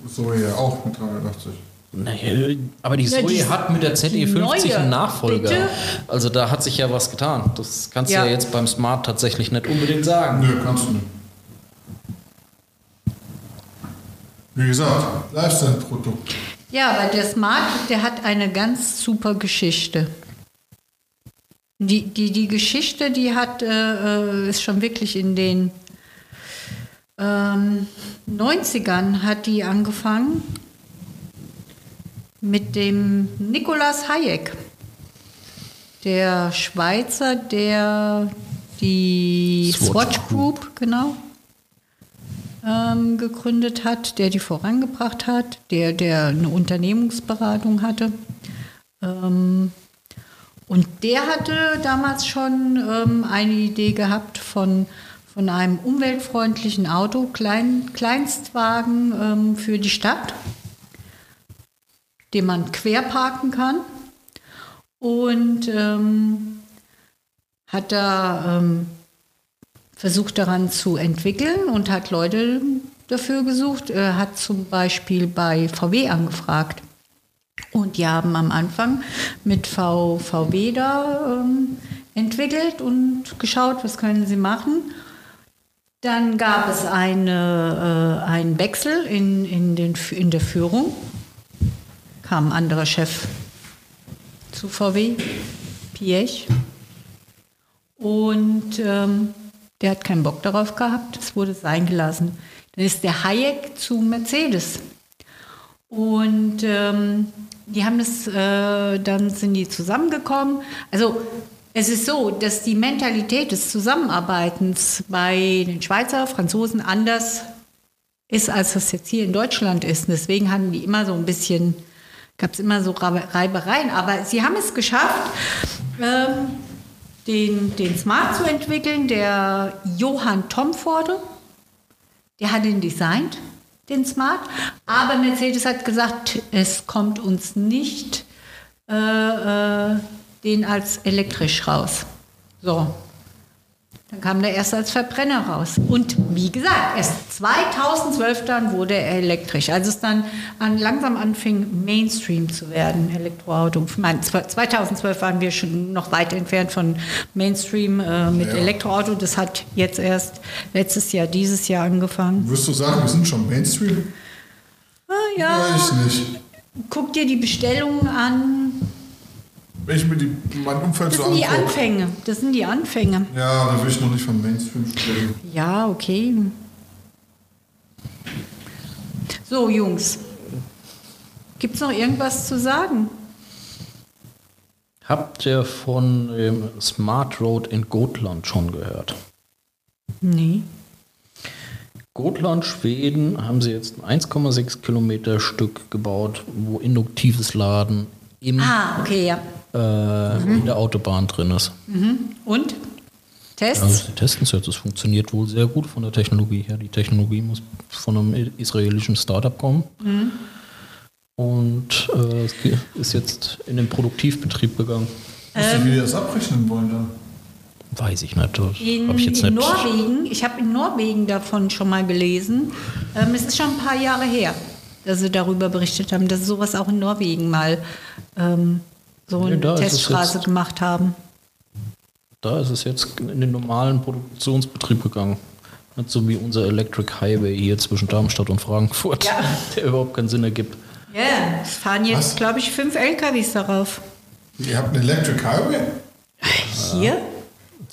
So ja auch mit 380. Nee, aber die Ja, Zoe die- hat mit der die ZE50 neue, einen Nachfolger. bitte? Also da hat sich ja was getan. Das kannst du Ja. ja jetzt beim Smart tatsächlich nicht unbedingt sagen. Nö, kannst du nicht. Wie gesagt, Lifestyle-Produkt. Ja, aber der Smart, der hat eine ganz super Geschichte. Die, die, die Geschichte, die hat, äh, äh, ist schon wirklich in den ähm, 90ern hat die angefangen mit dem Nikolaus Hayek, der Schweizer, der die Swatch Swatch Group, genau, ähm, gegründet hat, der die vorangebracht hat, der, der eine Unternehmensberatung hatte. Ähm, und der hatte damals schon ähm, eine Idee gehabt von, von einem umweltfreundlichen Auto, Klein, Kleinstwagen ähm, für die Stadt, den man quer parken kann. Und ähm, hat da ähm, versucht daran zu entwickeln und hat Leute dafür gesucht. Er hat zum Beispiel bei VW angefragt. Und die haben am Anfang mit v, VW da ähm, entwickelt und geschaut, was können sie machen. Dann gab es eine, äh, einen Wechsel in, in, den, in der Führung. Kam ein anderer Chef zu VW, Piech. Und ähm, der hat keinen Bock darauf gehabt, es wurde sein gelassen. Dann ist der Hayek zu Mercedes. Und ähm, die haben es, äh, dann sind die zusammengekommen. Also es ist so, dass die Mentalität des Zusammenarbeitens bei den Schweizer, Franzosen anders ist, als das jetzt hier in Deutschland ist. Und deswegen hatten die immer so ein bisschen, gab es immer so Reibereien. Aber sie haben es geschafft, ähm, den, den Smart zu entwickeln. Der Johann Tomforde, der hat ihn designt, den Smart. Aber Mercedes hat gesagt, es kommt uns nicht äh, äh, den als elektrisch raus. So. Dann kam der erst als Verbrenner raus. Und wie gesagt, erst 2012 dann wurde er elektrisch. Als es dann an, langsam anfing, Mainstream zu werden, Elektroauto. Ich meine, 2012 waren wir schon noch weit entfernt von Mainstream äh, mit Ja. Elektroauto. Das hat jetzt erst letztes Jahr, dieses Jahr angefangen. Würdest du sagen, wir sind schon Mainstream? Ah, ja, Weiß nicht. guck dir die Bestellungen an. Wenn ich mir die, mein Umfeld Das so sind die. Anfänge. Das sind die Anfänge. Ja, da will ich noch nicht von Mainstream sprechen. Ja, okay. So, Jungs. Gibt es noch irgendwas zu sagen? Habt ihr von dem Smart Road in Gotland schon gehört? Nee. Gotland, Schweden haben sie jetzt ein 1,6 Kilometer Stück gebaut, wo induktives Laden im, Ah, okay, ja. Äh, in der Autobahn drin ist. Und? Tests? Also testen es jetzt. Es funktioniert wohl sehr gut von der Technologie her. Die Technologie muss von einem israelischen Startup kommen. Und äh, ist jetzt in den Produktivbetrieb gegangen. Wisst ihr, wie die das abrechnen wollen dann? Weiß ich nicht. Das In, habe ich jetzt in nicht. Norwegen, ich habe in Norwegen davon schon mal gelesen. Ähm, es ist schon ein paar Jahre her, dass sie darüber berichtet haben, dass sowas auch in Norwegen mal ähm, so Ja, eine es Teststraße jetzt. gemacht haben. Da ist es jetzt in den normalen Produktionsbetrieb gegangen. Nicht so wie unser Electric Highway hier zwischen Darmstadt und Frankfurt, Ja. der überhaupt keinen Sinn ergibt. Ja, es fahren jetzt, glaube ich, fünf LKWs darauf. Ihr habt einen Electric Highway? Hier?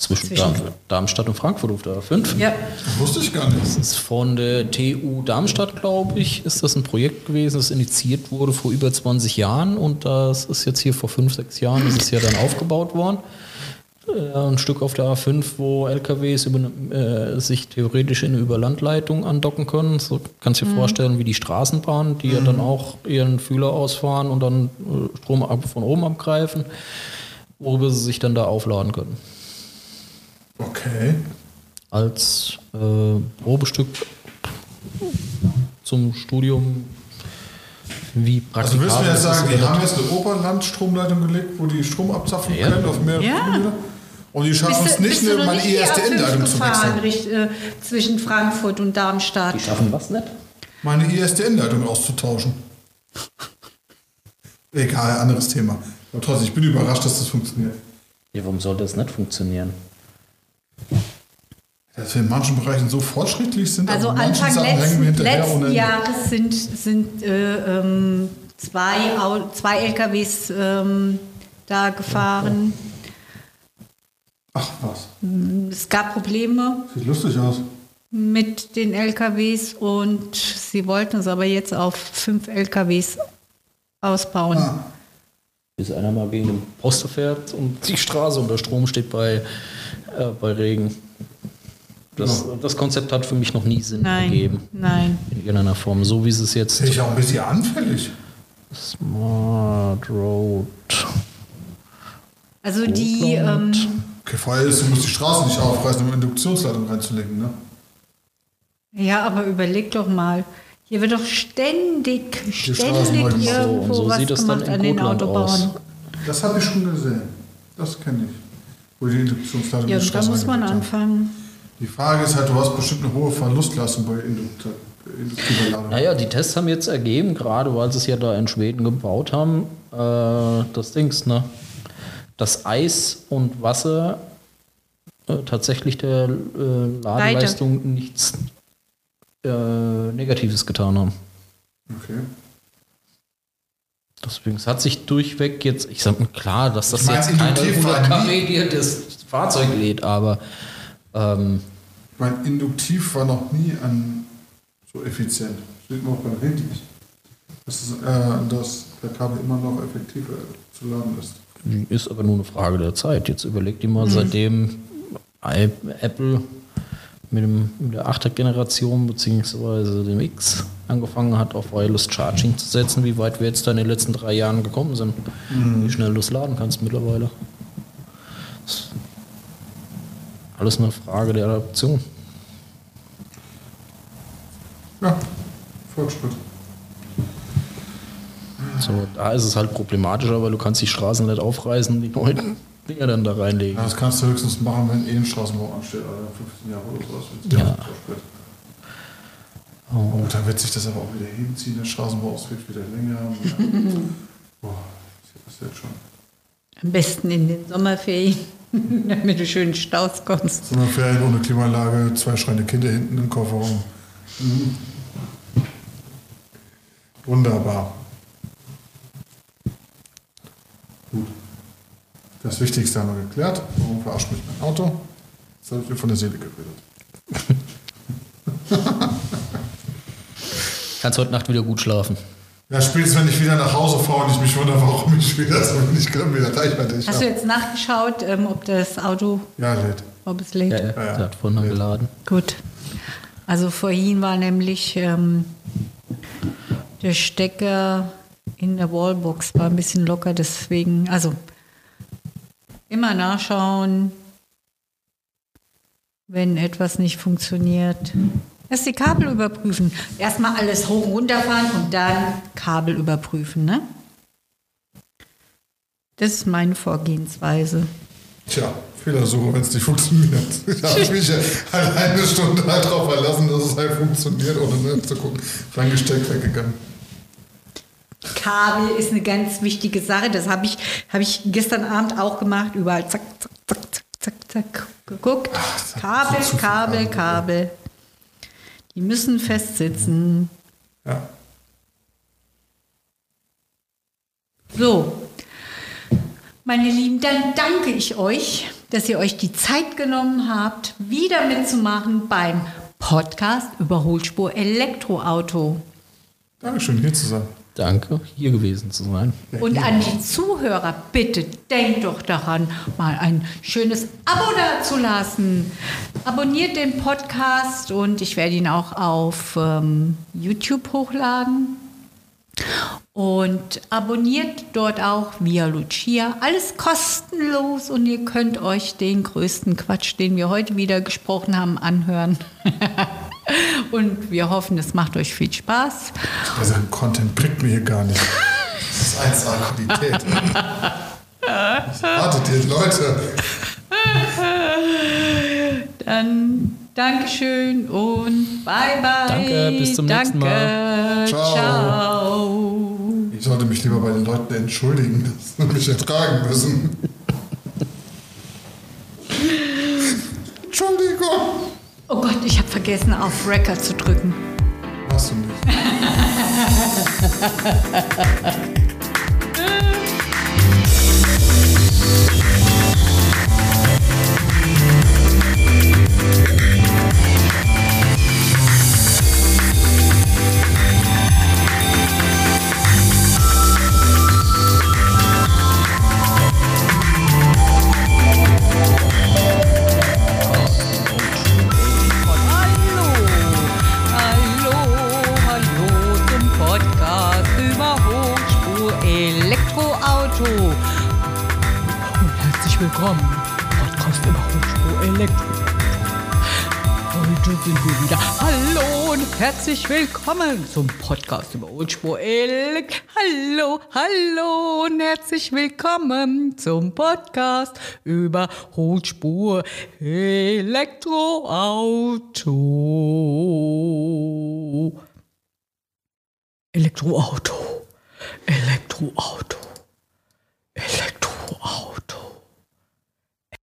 Zwischen, Zwischen- Darm, Darmstadt und Frankfurt auf der A5. Ja. Das wusste ich gar nicht. Das ist von der TU Darmstadt, glaube ich, ist das ein Projekt gewesen, das initiiert wurde vor über 20 Jahren und das ist jetzt hier vor fünf, sechs Jahren, ist es ja dann aufgebaut worden. Äh, Ein Stück auf der A5, wo LKWs über, äh, sich theoretisch in eine Überlandleitung andocken können. So kannst du dir vorstellen, wie die Straßenbahn, die ja dann auch ihren Fühler ausfahren und dann äh, Strom ab, von oben abgreifen, worüber sie sich dann da aufladen können Okay. als äh, Probestück zum Studium, wie Also praktikabel willst du mir jetzt ist sagen, es die haben jetzt eine Oberlandstromleitung gelegt, wo die Strom abzapfen Ja. können auf mehrere Ja. Kilometer? Und die schaffen es nicht, eine, meine ISDN-Leitung A5 zu wechseln. richt- äh, zwischen Frankfurt und Darmstadt? Die schaffen was nicht? Meine ISDN-Leitung auszutauschen. Egal, anderes Thema. Aber trotzdem, ich bin überrascht, dass das funktioniert. Ja, warum sollte das nicht funktionieren? Dass wir in manchen Bereichen so fortschrittlich sind, Also Anfang letzten, letzten. Jahres sind, sind äh, ähm, zwei, zwei LKWs ähm, da gefahren. Ach was, Es gab Probleme sieht lustig aus. mit den LKWs und sie wollten es aber jetzt auf fünf LKWs ausbauen. Ah, Bis einer mal wegen dem Poster fährt und die Straße unter Strom steht bei, äh, bei Regen. Das, das Konzept hat für mich noch nie Sinn Nein, ergeben. nein. In irgendeiner Form. So wie es es jetzt Sehe ich auch ein bisschen anfällig. Smart Road. Also die, ähm, Okay, vorher ist, du musst die Straße nicht aufreißen, um Induktionsleitung reinzulegen, ne? ja, aber überleg doch mal. Hier wird doch ständig, ständig so, irgendwo und so was sieht das dann gemacht in an den Gotland Autobahnen. aus. Das habe ich schon gesehen. Das kenne ich. Wo die Induktionsleitung Ja, da muss man anfangen. Die Frage ist halt, du hast bestimmt eine hohe Verlustleistung bei Induktor- induktiver Ladung. Naja, die Tests haben jetzt ergeben, gerade weil sie es ja da in Schweden gebaut haben, äh, das Dings, ne? Dass Eis und Wasser äh, tatsächlich der äh, Ladeleistung nichts äh, Negatives getan haben. Okay. Deswegen, es hat sich durchweg jetzt, ich sag mal klar, dass das meine, jetzt keine induktiv 100 war kW dir das Fahrzeug lädt, aber ähm, Ich meine, induktiv war noch nie an so effizient. Steht noch beim Handys. Das ist, äh, dass der Kabel immer noch effektiver zu laden ist. Ist aber nur eine Frage der Zeit. Jetzt überleg dir mal, seitdem I- Apple mit, dem, mit der 8er Generation bzw. dem X angefangen hat, auf Wireless Charging zu setzen, wie weit wir jetzt da in den letzten drei Jahren gekommen sind. Wie schnell du es laden kannst mittlerweile. Alles eine Frage der Adaption. Ja, Fortschritt. So, da ist es halt problematischer, weil du kannst die Straßen nicht aufreißen die neuen Dinger dann da reinlegen. Ja, das kannst du höchstens machen, wenn eh ein Straßenbau ansteht, also 15 Jahre oder sowas. Ja. Und dann wird sich das aber auch wieder hinziehen, der Straßenbau, wird wieder länger. Boah, das ist jetzt schon. Am besten in den Sommerferien, damit du schön Staus kommst. So eine Ferien ohne Klimaanlage, zwei schreiende Kinder hinten im Kofferraum. Mhm. Wunderbar. Gut. Das Wichtigste haben wir geklärt. Warum verarscht mich mein Auto? Jetzt habe ich mir von der Seele geredet. Kannst heute Nacht wieder gut schlafen. Ja, spätestens wenn ich wieder nach Hause fahre und ich mich wundere, warum ich wieder so wenig Kilometer Reichweite Hast du habe. jetzt nachgeschaut, ähm, ob das Auto, Ja, lädt. ob es lädt? Ja, ja. ja. Der hat vorhin geladen. Gut. Also vorhin war nämlich ähm, der Stecker in der Wallbox war ein bisschen locker, deswegen, also immer nachschauen, wenn etwas nicht funktioniert. Erst die Kabel überprüfen. Erstmal alles hoch und runter fahren und dann Kabel überprüfen, ne? Das ist meine Vorgehensweise. Tja, Fehlersuche, wenn es nicht funktioniert. Da habe ich mich halt eine Stunde halt drauf verlassen, dass es halt funktioniert, ohne zu gucken. Reingesteckt, weggegangen. Kabel ist eine ganz wichtige Sache. Das habe ich, hab ich gestern Abend auch gemacht. Überall zack, zack, zack, zack, zack, zack geguckt. Ach, Kabel, so Kabel, Kabel. Kabel. Die müssen festsitzen. Ja. So, meine Lieben, dann danke ich euch, dass ihr euch die Zeit genommen habt, wieder mitzumachen beim Podcast Überholspur Elektroauto. Dankeschön, hier zu sein. Danke, hier gewesen zu sein. Und an die Zuhörer, bitte denkt doch daran, mal ein schönes Abo dazulassen. Abonniert den Podcast und ich werde ihn auch auf ähm, YouTube hochladen. Und abonniert dort auch via Lucia. Alles kostenlos und ihr könnt euch den größten Quatsch, den wir heute wieder gesprochen haben, anhören. und wir hoffen, es macht euch viel Spaß. Also Content bringt mir hier gar nicht. Das ist 1A Qualität. Was erwartet ihr, Leute? Dann Dankeschön und bye bye. Danke, bis zum nächsten Mal. Ciao. Ciao. Ich sollte mich lieber bei den Leuten entschuldigen, dass sie mich ertragen müssen. Entschuldigung. Oh Gott, ich habe vergessen, auf Record zu drücken. Hast du nicht. willkommen im Podcast über Hochspur Elektroauto. Heute sind wir wieder. Hallo und herzlich willkommen zum Podcast über Hochspur Elekt. Hallo, hallo und herzlich willkommen zum Podcast über Hochspur Elektroauto. Elektroauto. Elektroauto.